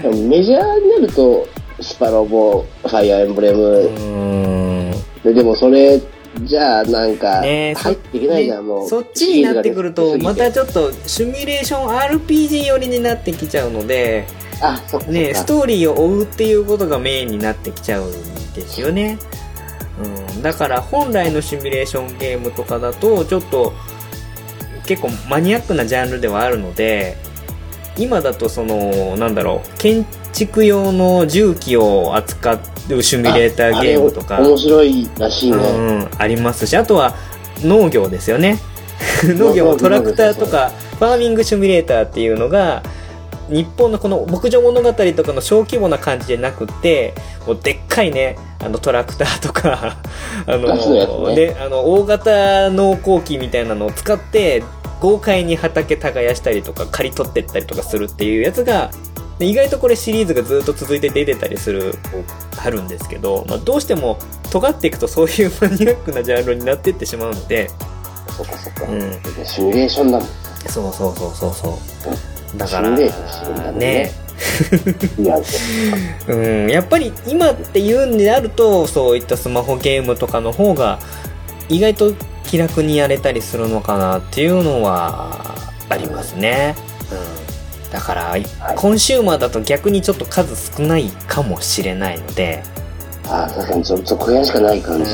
メジャーになると、スパロボ、ファイアーエンブレうム。ででもそれ、じゃあなんか、ね入っていけないじゃん、もう。そっちになってくると、またちょっとシミュレーション RPG 寄りになってきちゃうので、あ、そっか。ね、ストーリーを追うっていうことがメインになってきちゃうんですよね。うん、だから本来のシミュレーションゲームとかだと、ちょっと結構マニアックなジャンルではあるので、今だとその、なんだろう、建築用の重機を扱うシミュレーターゲームとか、面白いらしいね。うん、ありますし、あとは農業ですよね。農業もトラクターとか、ファーミングシミュレーターっていうのが、日本のこの牧場物語とかの小規模な感じじゃなくって、もうでっかいね、あのトラクターとか、あのねで、あの、大型農耕機みたいなのを使って、豪快に畑耕したりとか、刈り取ってったりとかするっていうやつが、で意外とこれシリーズがずっと続いて出てたりする、あるんですけど、まあ、どうしても尖っていくとそういうマニアックなジャンルになっていってしまうので、そっかそっか。うんシミュレーションだもん。そうそうそうそうそう。だから、ねね、うん、やっぱり今っていうんであると、そういったスマホゲームとかの方が、意外と気楽にやれたりするのかなっていうのは、ありますね。うん。だから、コンシューマーだと逆にちょっと数少ないかもしれないので、あ確かに続続編しかない感じ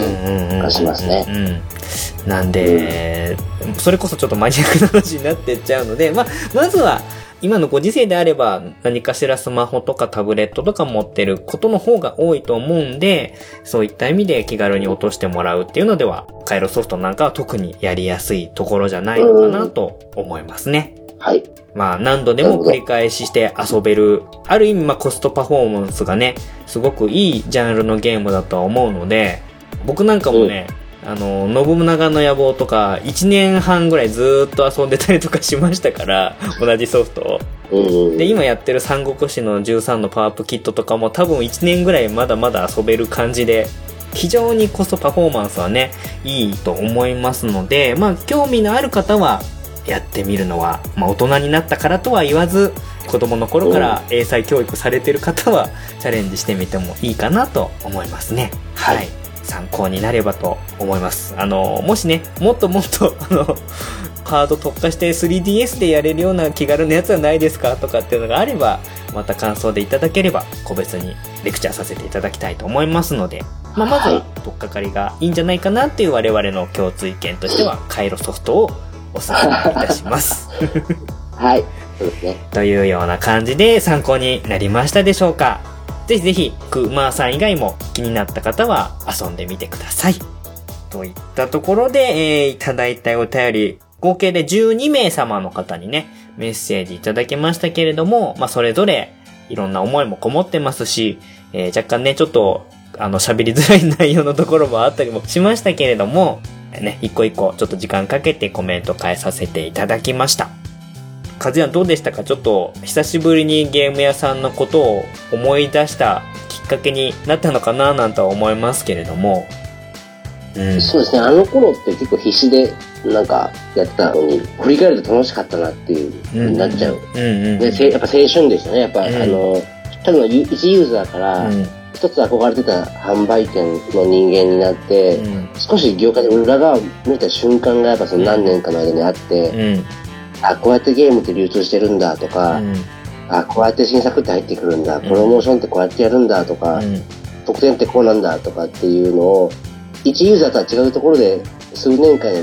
がしますね。うん。なんで、それこそちょっとマニアックな話になってっちゃうので、まあ、まずは、今のご時世であれば、何かしらスマホとかタブレットとか持ってることの方が多いと思うんで、そういった意味で気軽に落としてもらうっていうのでは、カイロソフトなんかは特にやりやすいところじゃないのかなと思いますね。はい。まあ何度でも繰り返しして遊べる、ある意味まあコストパフォーマンスがね、すごくいいジャンルのゲームだとは思うので、僕なんかもね、あの、信長の野望とか、1年半ぐらいずーっと遊んでたりとかしましたから、同じソフトを。うんうん。で、今やってる三国志の13のパワーアップキットとかも多分1年ぐらいまだまだ遊べる感じで、非常にコストパフォーマンスはね、いいと思いますので、まあ、興味のある方は、やってみるのは、まあ、大人になったからとは言わず、子供の頃から英才教育されてる方は、チャレンジしてみてもいいかなと思いますね。はい。はい参考になればと思います。あの、もしね、もっともっと、あの、カード特化して 3DS でやれるような気軽なやつはないですかとかっていうのがあれば、また感想でいただければ、個別にレクチャーさせていただきたいと思いますので、まあ、まずは、はい取っかかりがいいんじゃないかなっていう我々の共通意見としては、カイロソフトをお勧めいたします。はい。そうですね。というような感じで参考になりましたでしょうかぜひぜひ、クマーさん以外も気になった方は遊んでみてください。といったところで、えー、いただいたお便り、合計で12名様の方にね、メッセージいただきましたけれども、まあ、それぞれ、いろんな思いもこもってますし、えー若干ね、ちょっと、あの、喋りづらい内容のところもあったりもしましたけれども、ね、一個一個ちょっと時間かけてコメント返させていただきました。カズヤンどうでしたか？ちょっと久しぶりにゲーム屋さんのことを思い出したきっかけになったのかななんとは思いますけれども。うん。そうですね。あの頃って結構必死で、なんか、やってたのに、振り返ると楽しかったなっていう、うんなっちゃう。うんうん。で、せやっぱ青春でしたね。やっぱ、うんあの、ただのユ一ユーザーから、うん。一つ憧れてた販売店の人間になって、うん。少し業界の裏側を見た瞬間がやっぱその何年かの間にあって、うん。あ、こうやってゲームって流通してるんだとか、あ、こうやって新作って入ってくるんだ、んプロモーションってこうやってやるんだとか、うん。特典ってこうなんだとかっていうのを、一ユーザーとは違うところで数年間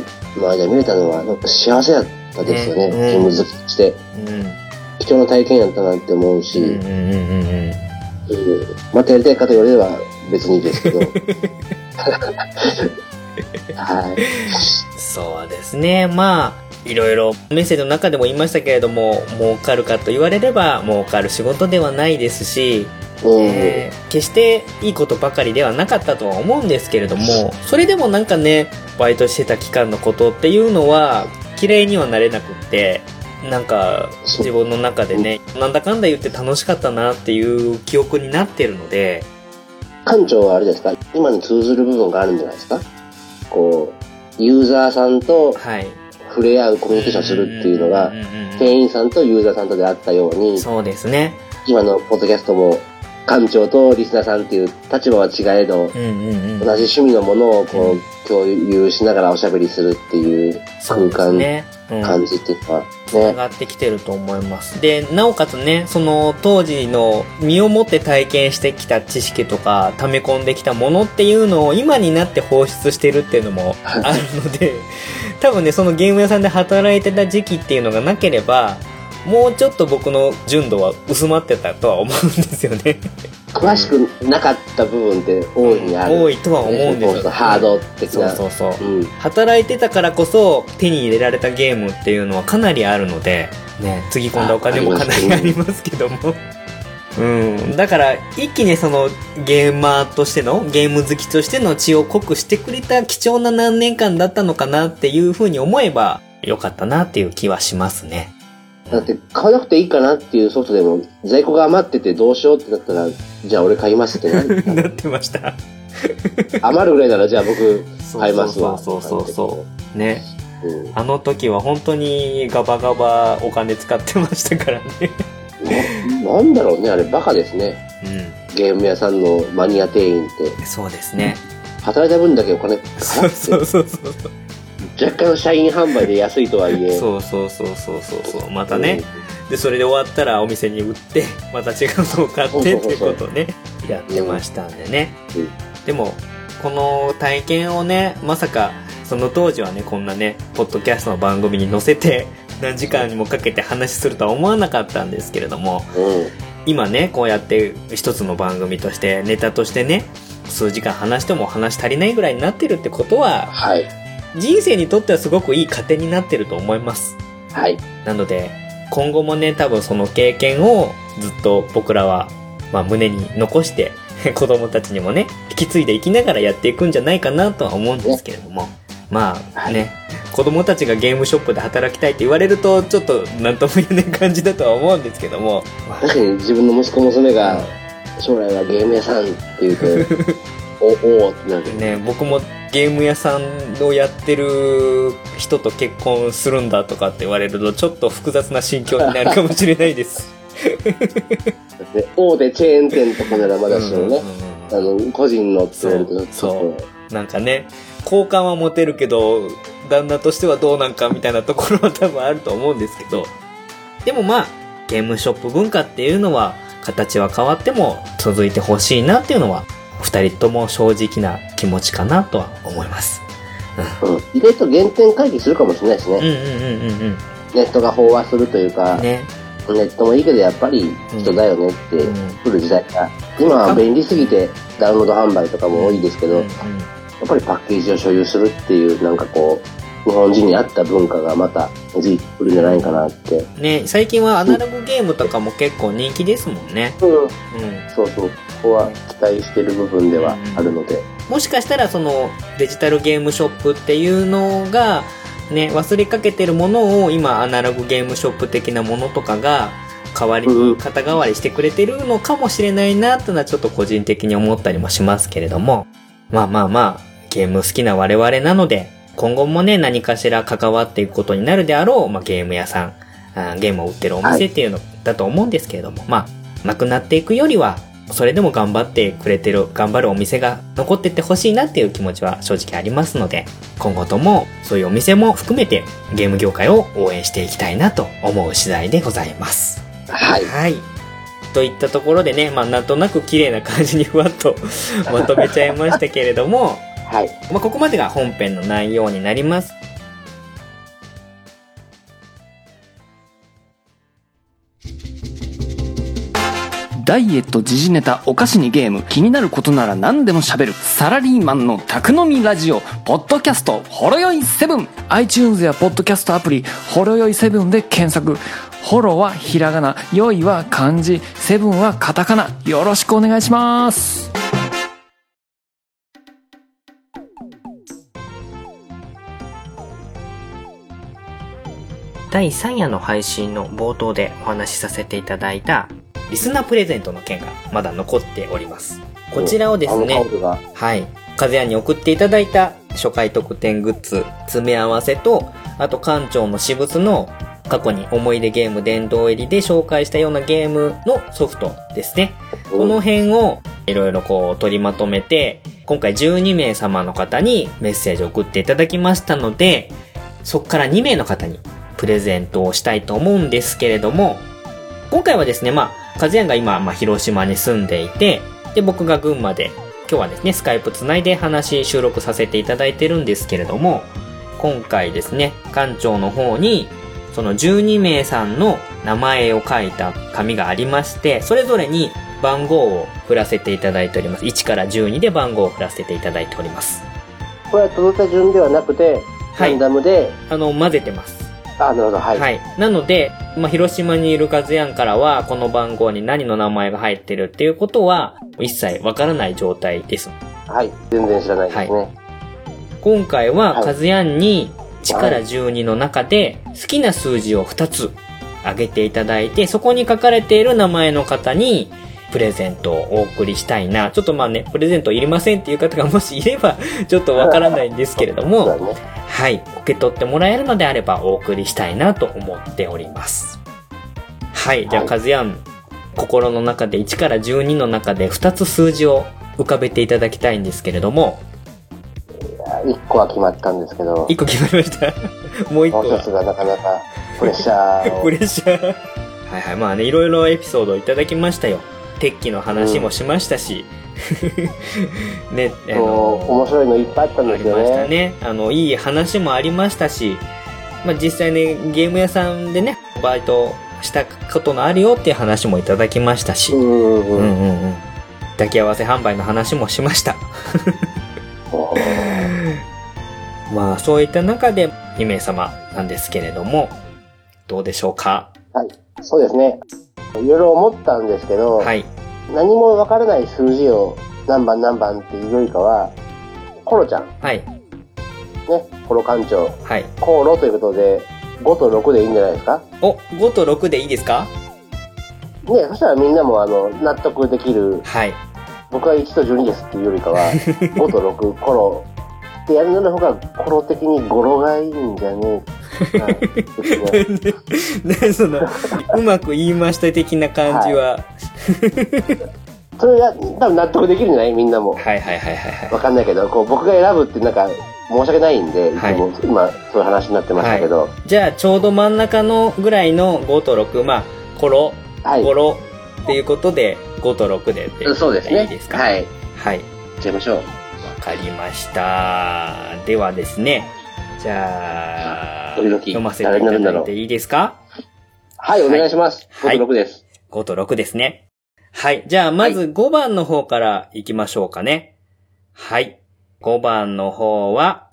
の間見れたのは、なんか幸せだったですよね。ねゲーム好きとして。うん。貴重な体験やったなって思うし、うん。うん。うん。うん。うんまたやりたいかと言われれば別にいいですけど。はい。そうですね。まあ、いろいろメッセージの中でも言いましたけれども、儲かるかと言われれば儲かる仕事ではないですし、うん。えー決していいことばかりではなかったとは思うんですけれども、それでもなんかね、バイトしてた期間のことっていうのは、嫌いにはなれなくって、なんか、自分の中でね、なんだかんだ言って楽しかったなっていう記憶になってるので、館長はあれですか？今に通ずる部分があるんじゃないですか？こう、ユーザーさんとはい。触れ合うコミュニケーションするっていうのがん、んうんうん店員さんとユーザーさんとであったように、そうですね。今のポッドキャストも、館長とリスナーさんっていう立場は違えど、うんうんうん。同じ趣味のものをこうう、共有しながらおしゃべりするっていう空間、ね。うん感じっていうか、上ね。がってきてると思います。で、なおかつね、その当時の身をもって体験してきた知識とか、溜め込んできたものっていうのを今になって放出してるっていうのもあるので、多分ね、そのゲーム屋さんで働いてた時期っていうのがなければ、もうちょっと僕の純度は薄まってたとは思うんですよね。詳しくなかった部分って大いにある。多いとは思うんですよ、ねハード的そうな。そうそう。うん。働いてたからこそ手に入れられたゲームっていうのはかなりあるので、ね、つぎ込んだお金もかなりありますけども。うん。だから、一気にそのゲーマーとしての、ゲーム好きとしての血を濃くしてくれた貴重な何年間だったのかなっていうふうに思えばよかったなっていう気はしますね。だって買わなくていいかなっていうソフトでも在庫が余っててどうしようってなったら、じゃあ俺買いますってなる。なってました。余るぐらいならじゃあ僕買いますわ。そうそうそうそう。ね。うん。あの時は本当にガバガバお金使ってましたからね。ななんだろうね、あれバカですね。うゲーム屋さんのマニア店員って。ん。そうですね。働いた分だけお金そうそうそうそう。若干社員販売で安いとはいえ。そうそうそうそうそうそう。またね。で、それで終わったらお店に売って、また違うのを買ってっていうことをね、やってましたんでね。うんでも、この体験をね、まさか、その当時はね、こんなね、ポッドキャストの番組に載せて、何時間にもかけて話するとは思わなかったんですけれども、うん。うん。今ね、こうやって一つの番組として、ネタとしてね、数時間話しても話足りないぐらいになってるってことは、はい。人生にとってはすごくいい糧になってると思います。はい。なので、今後もね、多分その経験をずっと僕らは、まあ胸に残して、子供たちにもね、引き継いでいきながらやっていくんじゃないかなとは思うんですけれども。まあね、子供たちがゲームショップで働きたいって言われると、ちょっとなんとも言えない感じだとは思うんですけども。まあ確かに自分の息子娘が将来はゲーム屋さんって言うと、お、おおってなる。ね、僕もゲーム屋さんをやってる人と結婚するんだとかって言われると、ちょっと複雑な心境になるかもしれないです。で大手チェーン店とかならまだしもね、うんうんうんあの、個人のって言そうなんかね、好感は持てるけど、旦那としてはどうなんかみたいなところは多分あると思うんですけど、でもまあ、ゲームショップ文化っていうのは、形は変わっても続いてほしいなっていうのは、二人とも正直な気持ちかなとは思います。うん。意外と原点回帰するかもしれないですね。うんうんうんうんネットが飽和するというか、うん。ね。ネットもいいけどやっぱり人だよねってうん来る時代が、今は便利すぎてダウンロード販売とかも多いですけど、うんやっぱりパッケージを所有するっていうなんかこう、日本人に合った文化がまた根付いてくるんじゃないかなって。うんね、最近はアナログゲームとかも結構人気ですもんね。うん。うん。そうそう。こは期待してる部分ではあるので。もしかしたらそのデジタルゲームショップっていうのがね、忘れかけてるものを今アナログゲームショップ的なものとかが代わり肩代わりしてくれてるのかもしれないなってのはちょっと個人的に思ったりもしますけれども。まあまあまあ、ゲーム好きな我々なので、今後もね、何かしら関わっていくことになるであろう、まあゲーム屋さん、あーゲームを売ってるお店っていうのだと思うんですけれども、まあ、なくなっていくよりは、それでも頑張ってくれてる、頑張るお店が残ってってほしいなっていう気持ちは正直ありますので、今後ともそういうお店も含めてゲーム業界を応援していきたいなと思う次第でございます。はい。はい。といったところでね、まあなんとなく綺麗な感じにふわっと まとめちゃいましたけれども、はい。まあここまでが本編の内容になります。ダイエット、時事ネタ、お菓子にゲーム、気になることなら何でも喋る。サラリーマンの宅飲みラジオ、ポッドキャスト、ほろよい7。iTunes やポッドキャストアプリ、ほろよい7で検索。ホロはひらがな、よいは漢字、セブンはカタカナ。よろしくお願いします。第3夜の配信の冒頭でお話しさせていただいたリスナープレゼントの件がまだ残っております。こちらをですね。はい。カズヤンに送っていただいた初回特典グッズ、詰め合わせと、あと館長の私物の過去に思い出ゲーム殿堂入りで紹介したようなゲームのソフトですね。この辺をいろいろこう取りまとめて、今回12名様の方にメッセージを送っていただきましたので、そこから2名の方にプレゼントをしたいと思うんですけれども、今回はですね、まあ、カズヤンが今、まあ、広島に住んでいて、で、僕が群馬で、今日はですね、スカイプつないで話、収録させていただいてるんですけれども、今回ですね、館長の方に、その12名さんの名前を書いた紙がありまして、それぞれに番号を振らせていただいております。1から12で番号を振らせていただいております。これは届いた順ではなくて、はいランダムで、あの、混ぜてます。あ、なるほど、はい。はい。なので、まあ、広島にいるカズヤンからは、この番号に何の名前が入ってるっていうことは、一切わからない状態です。はい。全然知らないですね。今回は、はいカズヤンに、1から12の中で、好きな数字を2つ、挙げていただいて、そこに書かれている名前の方に、プレゼントをお送りしたいな。ちょっとまあね、プレゼントいりませんっていう方がもしいれば、ちょっとわからないんですけれども。はい。受け取ってもらえるのであればお送りしたいなと思っております。はい。じゃあ、はいカズヤン、心の中で1から12の中で2つ数字を浮かべていただきたいんですけれども、1個は決まったんですけど、1個決まりました。もう1個はもう一つがなかなかプレッシャーを。プレッシャー。はいはい。まあね、いろいろエピソードをいただきましたよ。鉄器の話もしましたし。ね、あそう面白いのいっぱいあったんありまですよね。したね。あの、いい話もありましたし、まあ実際ね、ゲーム屋さんでね、バイトしたことのあるよっていう話もいただきましたし、うんうんうんうん。うんうん。抱き合わせ販売の話もしました。まあそういった中で2名様なんですけれども、どうでしょうか？はい。そうですね。いろいろ思ったんですけど、はい。何もわからない数字を何番何番っていうよりかは、コロちゃん、はい。ね、コロ館長、はい。コロということで、5と6でいいんじゃないですか？お、5と6でいいですか？ね、そしたらみんなもあの、納得できる、はい。僕は1と12ですっていうよりかは、5と6、コロってやるのの方が、コロ的に語呂がいいんじゃねえでその、うまく言いました的な感じは、それが多分納得できるんじゃない？みんなも。はい、はいはいはいはい。わかんないけど、こう僕が選ぶってなんか申し訳ないんで、はい今そういう話になってましたけど、じゃあ、ちょうど真ん中のぐらいの5と6、まあ、コロ、はい。ゴロっていうことで、5と6でってそうですね。いいですか？はい。はい。いっちゃいましょう。わかりました。ではですね、じゃあ、ドキドキ読ませていただいていいですか？はい、お願いします。はい5と6です。5と6ですね。はい。じゃあ、まず5番の方から行きましょうかね。はい。5番の方は、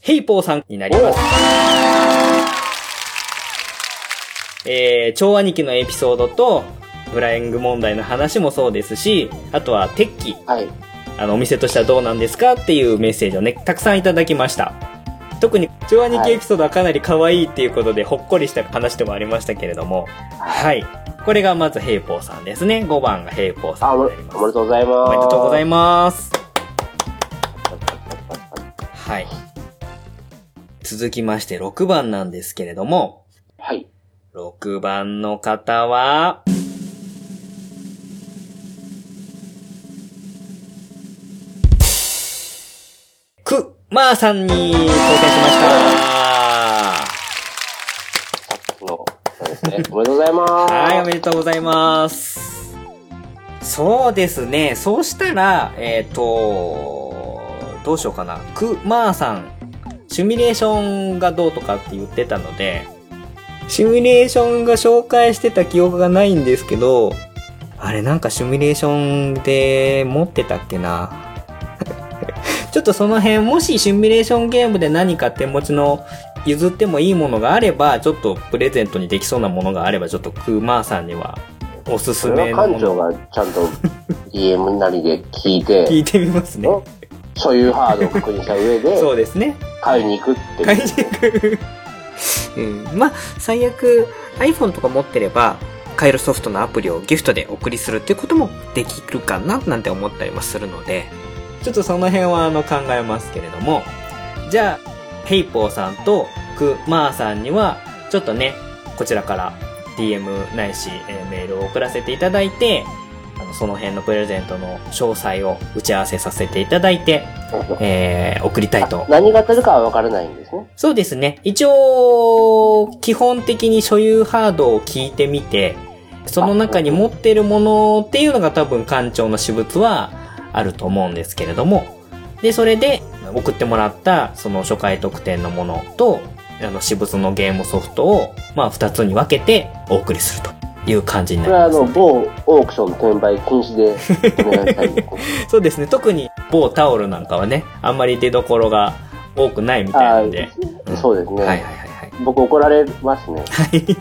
ヘイポーさんになります。えー、超兄貴のエピソードと、ブライング問題の話もそうですし、あとは、鉄器。はい。あの、お店としてはどうなんですかっていうメッセージをね、たくさんいただきました。特に、超兄貴エピソードはかなり可愛いっていうことで、ほっこりした話でもありましたけれども、はい。これがまず、ヘイポーさんですね。5番がヘイポーさんになります。おめでとうございます。おめでとうございまます。はい。続きまして、6番なんですけれども、す。はい。6番の方は、く、まーさんに当選しました。の、そうですね。おめでとうございます。はい、おめでとうございます。そうですね。そうしたら、えっ、と、どうしようかな。く、まーさん、シミュレーションがどうとかって言ってたので、シミュレーションが紹介してた記憶がないんですけど、あれなんかシミュレーションで持ってたっけな。ちょっとその辺、もしシミュレーションゲームで何か手持ちの譲ってもいいものがあれば、ちょっとプレゼントにできそうなものがあれば、ちょっとクーマーさんにはおすすめのものがちゃんと DM なりで聞いて、聞いてみますね。所有ハードを確認した上で、そうですね。買いに行くって。買いに行く。うん、まあ、最悪 iPhone とか持ってれば、買えるソフトのアプリをギフトでお送りするっていうこともできるかななんて思ったりもするので、ちょっとその辺はあの考えますけれども、じゃあ、ヘイポーさんとクマーさんには、ちょっとね、こちらから DM ないし、えーメールを送らせていただいて、あのその辺のプレゼントの詳細を打ち合わせさせていただいて、えー送りたいと何が当たるかは分からないんですね。そうですね。一応、基本的に所有ハードを聞いてみて、その中に持ってるものっていうのが多分館長の私物はあると思うんですけれども、で、それで送ってもらったその初回特典のものと、あの私物のゲームソフトを、まあ二つに分けてお送りするという感じにこなります、れはあの、某オークション転売禁止で お願いした。そうですね。特に某タオルなんかはね、あんまり出所が多くないみたいなんで。あーそうですね。はいはいはい僕怒られますね、はい。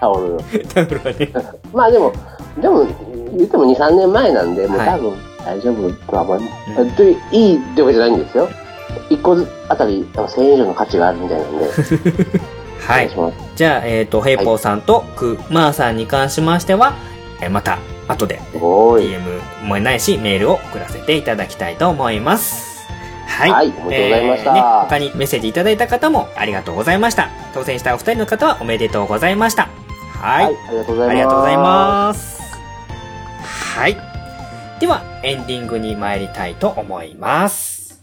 タオル。はい。タオルはね。まあでも、でも、言っても2、3年前なんで、もうはい多分大丈夫とは思います。いいってわけじゃないんですよ。1個あたり多分1000円以上の価値があるみたいなんで、はい。じゃあ、えっ、と、ヘイポーさんとクマーさんに関しましては、えーまた、後で。DM もないし、メールを送らせていただきたいと思います。はい。はいおめでとうございましたえーね、他にメッセージいただいた方もありがとうございました。当選したお二人の方はおめでとうございました。はい。はい、ありがとうございます。ありがとうございます。はい。では、エンディングに参りたいと思います。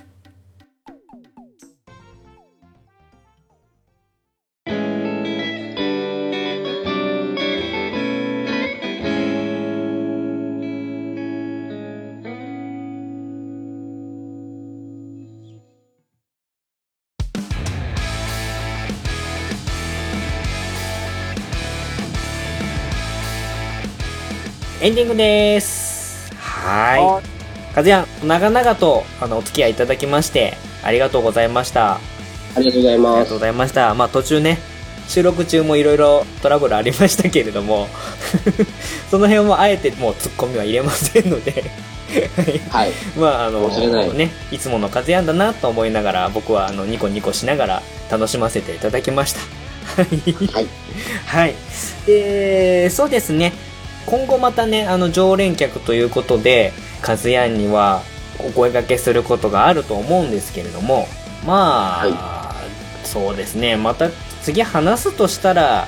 エンディングです。はい。かずやん、長々と、あの、お付き合いいただきまして、ありがとうございました。あありがとうございますりがとうご。ざいました。まあ、途中ね、収録中もいろいろトラブルありましたけれども、その辺もあえてもう突っ込みは入れませんので、はいはい。まあ、あの、ね、いつものかずやんだなと思いながら、僕はあの、ニコニコしながら楽しませていただきました。はい。はい。はい。で、そうですね。今後またね、あの、常連客ということで、カズヤンにはお声掛けすることがあると思うんですけれども、まあ、そうですね。また次話すとしたら、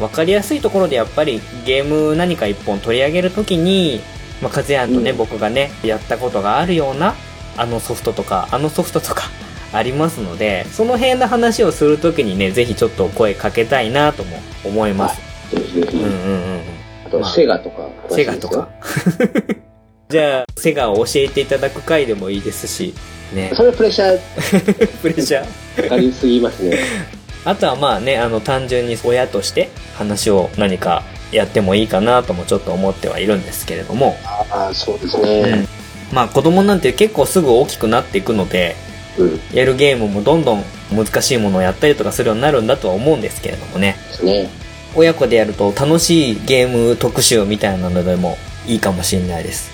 わかりやすいところでやっぱりゲーム何か一本取り上げるときに、まあ、カズヤンとね、うん。僕がね、やったことがあるような、あのソフトとか、あのソフトとか、ありますので、その辺の話をするときにね、ぜひちょっと声かけたいなとも思います。ぜひぜひ。うんうんうんと、セガとか。セガとか。じゃあ、セガを教えていただく回でもいいですし、ね。それプレッシャー プレッシャー。かかりすぎますね。あとはまあね、あの、単純に親として話を何かやってもいいかなともちょっと思ってはいるんですけれども、ああ、そうですうねん。まあ子供なんて結構すぐ大きくなっていくので、うん。でやるゲームもどんどん難しいものをやったりとかするようになるんだとは思うんですけれどもね。すね。親子でやると楽しいゲーム特集みたいなのでもいいかもしれないです。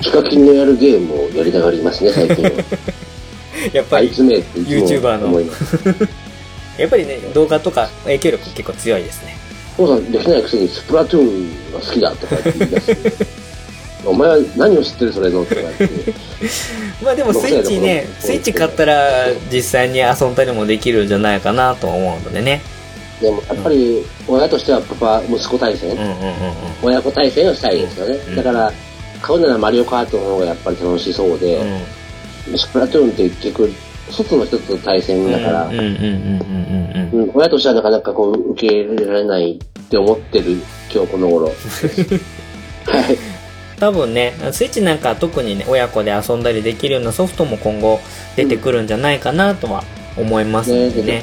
ヒカキンのやるゲームをやりたがりますね、最近は。やっぱり、YouTuber の。やっぱりね、動画とか影響力結構強いですね。父さんできないくせにスプラトゥーンが好きだとか言って言い出して。お前は何を知ってるそれのとか言って。まあでもスイッチね、スイッチ買ったら実際に遊んだりもできるんじゃないかなと思うのでね。でもやっぱり親としてはパパ、息子対戦うん、うんうんうん。親子対戦をしたいですよね。うんだから、買うならマリオカートの方がやっぱり楽しそうで、うんスプラトゥーンって結局、外の人と対戦だから、うんうんうんうんうんうん。うん親としてはなかなかこう受け入れられないって思ってる今日この頃。はい。多分ね、スイッチなんか特にね、親子で遊んだりできるようなソフトも今後出てくるんじゃないかなとは思いますね、のでねね。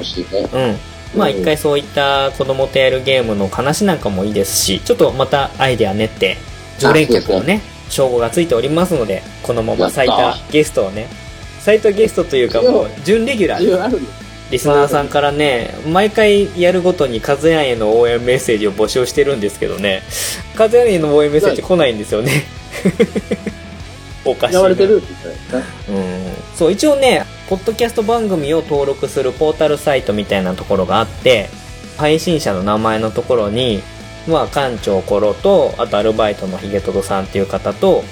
うん。まあうん一回そういった子供とやるゲームの話なんかもいいですし、ちょっとまたアイデア練って、常連客のね、称号がついておりますので、このまま最多ゲストをね、最多ゲストというかもう、準レギュラー、リスナーさんからね、毎回やるごとにカズヤンへの応援メッセージを募集してるんですけどね、カズヤンへの応援メッセージ来ないんですよね。おかしいうん。そう、一応ね、ポッドキャスト番組を登録するポータルサイトみたいなところがあって、配信者の名前のところに、まあ、館長コロと、あとアルバイトのヒゲトドさんっていう方と、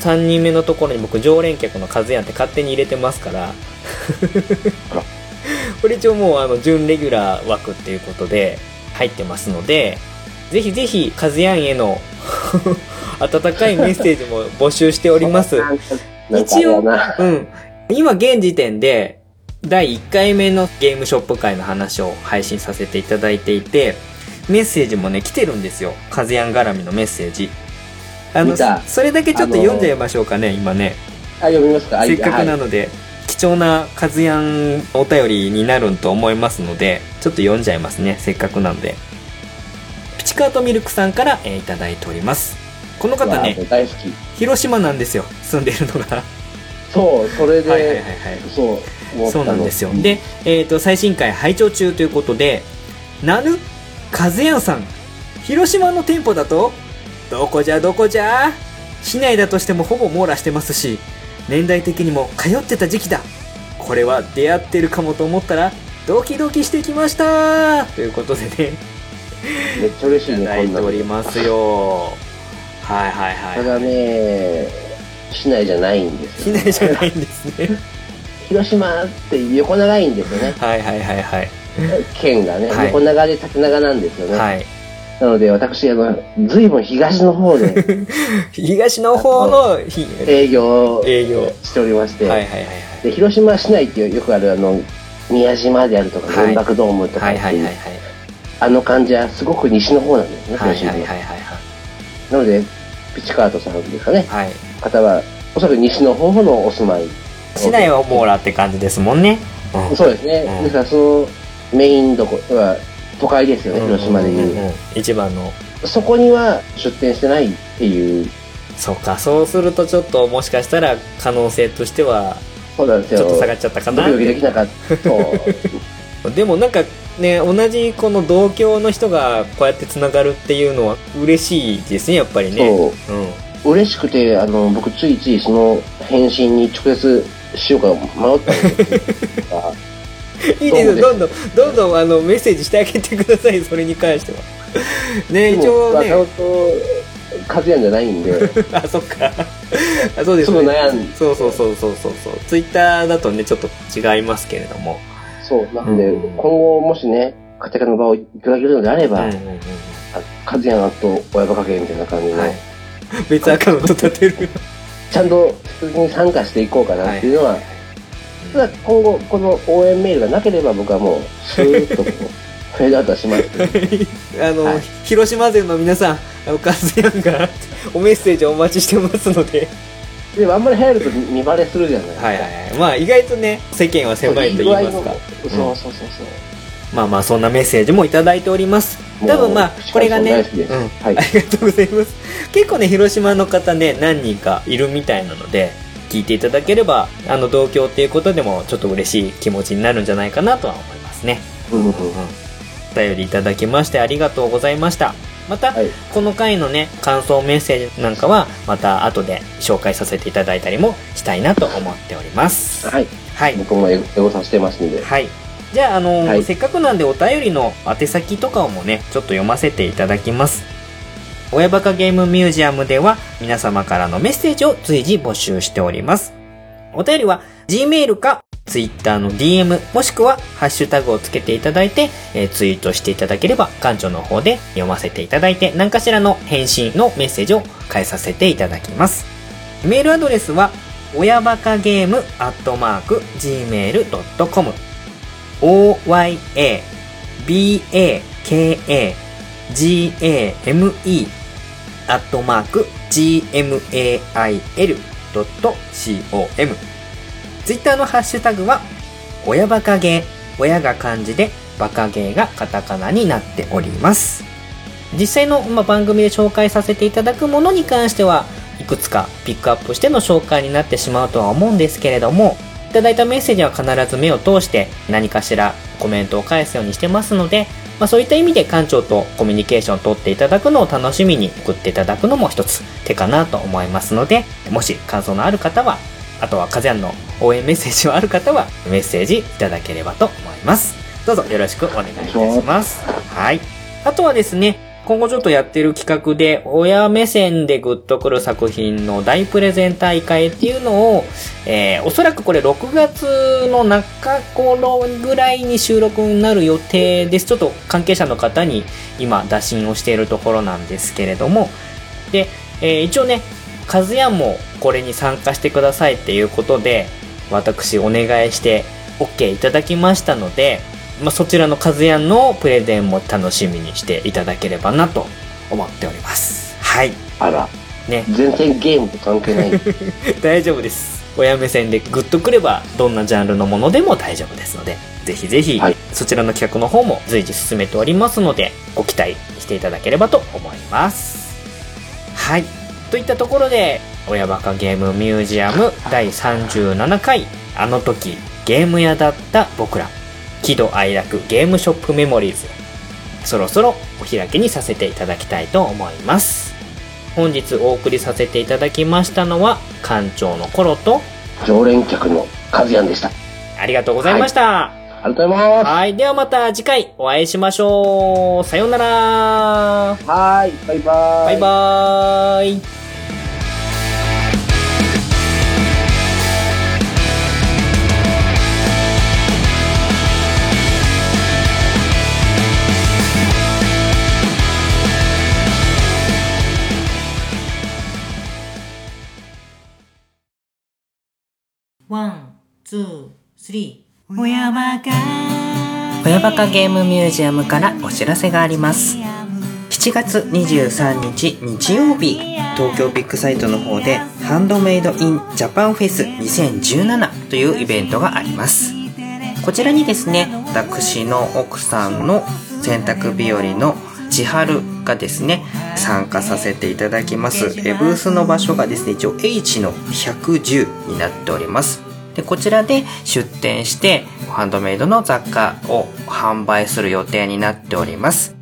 3人目のところに僕常連客のカズヤンって勝手に入れてますから。これ一応もうあの準レギュラー枠っていうことで入ってますのでぜひぜひカズヤンへの 温かいメッセージも募集しております。なんかなんかあれやな。うん今現時点で第1回目のゲームショップ会の話を配信させていただいていてメッセージもね来てるんですよカズヤン絡みのメッセージあのそれだけちょっと読んじゃいましょうかね、今ねあ、読みますか？あせっかくなはいので、貴重なカズヤンお便りになると思いますので、ちょっと読んじゃいますね。せっかくなので。ピチカートミルクさんから、えーいただいております。この方ね、大好き。広島なんですよ。住んでるのが。そう、それで、はいはいはいはい。そう、そうなんですよ。で、えっ、と、最新回拝聴中ということで、なぬカズヤンさん、広島の店舗だとどこじゃどこじゃ？市内だとしてもほぼ網羅してますし、年代的にも通ってた時期だ。これは出会ってるかもと思ったら、ドキドキしてきましたということでね、めっちゃ嬉しいね、いただいておりますよ。はいはいただはい。ね、市内じゃないんですよ。市内じゃないんですね。広島って横長いんですよね。はいはいはいはい。県がね、はい横長で縦長なんですよね。はい。なので私、あの、ずいぶん東の方で 東の方のひ営業を営業。しておりまして、はいはいはいはい。で広島市内ってよくあるあの、宮島であるとか、はい原爆ドームとかっていう、はいはいはいはい。あの感じはすごく西の方なんですね、はい広島のはいはいはいなので、ピチカートさんですかね、はい。はい。方は、おそらく西の方のお住まい。市内は網羅って感じですもんね。うんそうですね。うんですから、そのメインどこは都会ですよね、広島でいう。一番の。そこには出店してないっていう、そうか、そうするとちょっともしかしたら可能性としてはそうなんですよ。ちょっと下がっちゃったかなドキ。ドキできなかったと。でもなんかね、同じこの同郷の人がこうやって繋がるっていうのは嬉しいですね、やっぱりね。そう。うん。嬉しくて、あの、僕ついついその返信に直接しようか迷ったんですけど いいですよ、どんどん、どんどんあのメッセージしてあげてください、それに関しては。ね、一応ねでも、若尾と和也じゃないんで、あ、そっか。あそうですね。悩んそうそうそうそうそうそう。ツイッターだとね、ちょっと違いますけれども。そう、なんで、うん今後もしね、家庭科の場をいただけるのであれば、うんうんうんあ和也と親バカ系みたいな感じで、はい。別アカウント立てる。ちゃんと普通に参加していこうかなっていうのは、ただ今後この応援メールがなければ僕はもう、スーッとこうフェードアウトはします。あの、はい広島勢の皆さん、あの、カズヤンがおメッセージお待ちしてますので。でもあんまり入ると見バレするじゃないですか。はいはいはい。まあ、意外とね、世間は狭いと言いますか。そうそうそうそう。まあまあ、そんなメッセージもいただいております。多分まあこれがね、うん。はいありがとうございます。結構ね、広島の方ね、何人かいるみたいなので、聞いていただければ、あの、同郷っていうことでも、ちょっと嬉しい気持ちになるんじゃないかなとは思いますね。うんうんうんお便りいただきましてありがとうございました。また、はいこの回のね、感想メッセージなんかは、また後で紹介させていただいたりもしたいなと思っております。はい。はい。僕もエゴエゴさしてますんで。はい。じゃあ、あのーはいせっかくなんでお便りの宛先とかもね、ちょっと読ませていただきます。親バカゲームミュージアムでは皆様からのメッセージを随時募集しております。お便りは Gmail か Twitter の DM もしくはハッシュタグをつけていただいて、えーツイートしていただければ館長の方で読ませていただいて何かしらの返信のメッセージを返させていただきます。メールアドレスは親バカゲームアットマーク gmail.com oyabakagame アットマーク gmail.com ツイッターのハッシュタグは親バカゲー親が漢字でバカゲーがカタカナになっております実際の、まあ、番組で紹介させていただくものに関してはいくつかピックアップしての紹介になってしまうとは思うんですけれどもいただいたメッセージは必ず目を通して何かしらコメントを返すようにしてますので、まあ、そういった意味で館長とコミュニケーションを取っていただくのを楽しみに送っていただくのも一つ手かなと思いますのでもし感想のある方はあとはカズヤンの応援メッセージがある方はメッセージいただければと思いますどうぞよろしくお願いいたします。はい。あとはですね、今後ちょっとやってる企画で、親目線でグッとくる作品の大プレゼン大会っていうのを、えー、おそらくこれ6月の中頃ぐらいに収録になる予定です。ちょっと関係者の方に今打診をしているところなんですけれども、で、えー一応ね、カズヤもこれに参加してくださいっていうことで、私お願いして OK いただきましたので、まあ、そちらのカズヤンのプレゼンも楽しみにしていただければなと思っております。はい。あら、ね、全然ゲームと関係ない。大丈夫です。親目線でグッとくれば、どんなジャンルのものでも大丈夫ですので、ぜひぜひ、はいそちらの企画の方も随時進めておりますので、ご期待していただければと思います。はい。といったところで、親バカゲームミュージアム第37回、あの時ゲーム屋だった僕ら、喜怒哀楽ゲームショップメモリーズ、そろそろお開きにさせていただきたいと思います。本日お送りさせていただきましたのは、館長のコロと、常連客のカズヤンでした。ありがとうございました。ありがとうございます。はい。ではまた次回お会いしましょう。さようなら。はーい、バイバーイ。バイバーイ。One, two, three。親バカ親バカゲームミュージアムからお知らせがあります。7月23日日曜日、東京ビッグサイトの方で HandMade In Japan Fes 2017というイベントがあります。こちらにですね、私の奥さんの洗濯日和の千春がですね、参加させていただきます。えブースの場所がですね、一応 H の110になっております。で、こちらで出店して、ハンドメイドの雑貨を販売する予定になっております。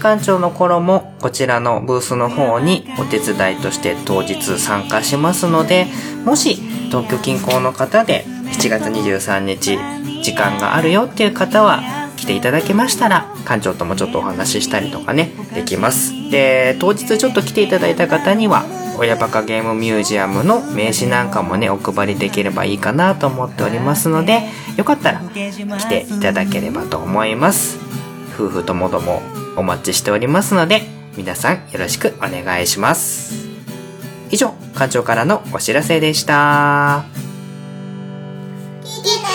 館長の頃もこちらのブースの方にお手伝いとして当日参加しますので、もし東京近郊の方で7月23日時間があるよっていう方は来ていただけましたら館長ともちょっとお話ししたりとかねできます。で当日ちょっと来ていただいた方には親バカゲームミュージアムの名刺なんかもねお配りできればいいかなと思っておりますのでよかったら来ていただければと思います。夫婦ともどもお待ちしておりますので皆さんよろしくお願いします。以上館長からのお知らせでした。聞きた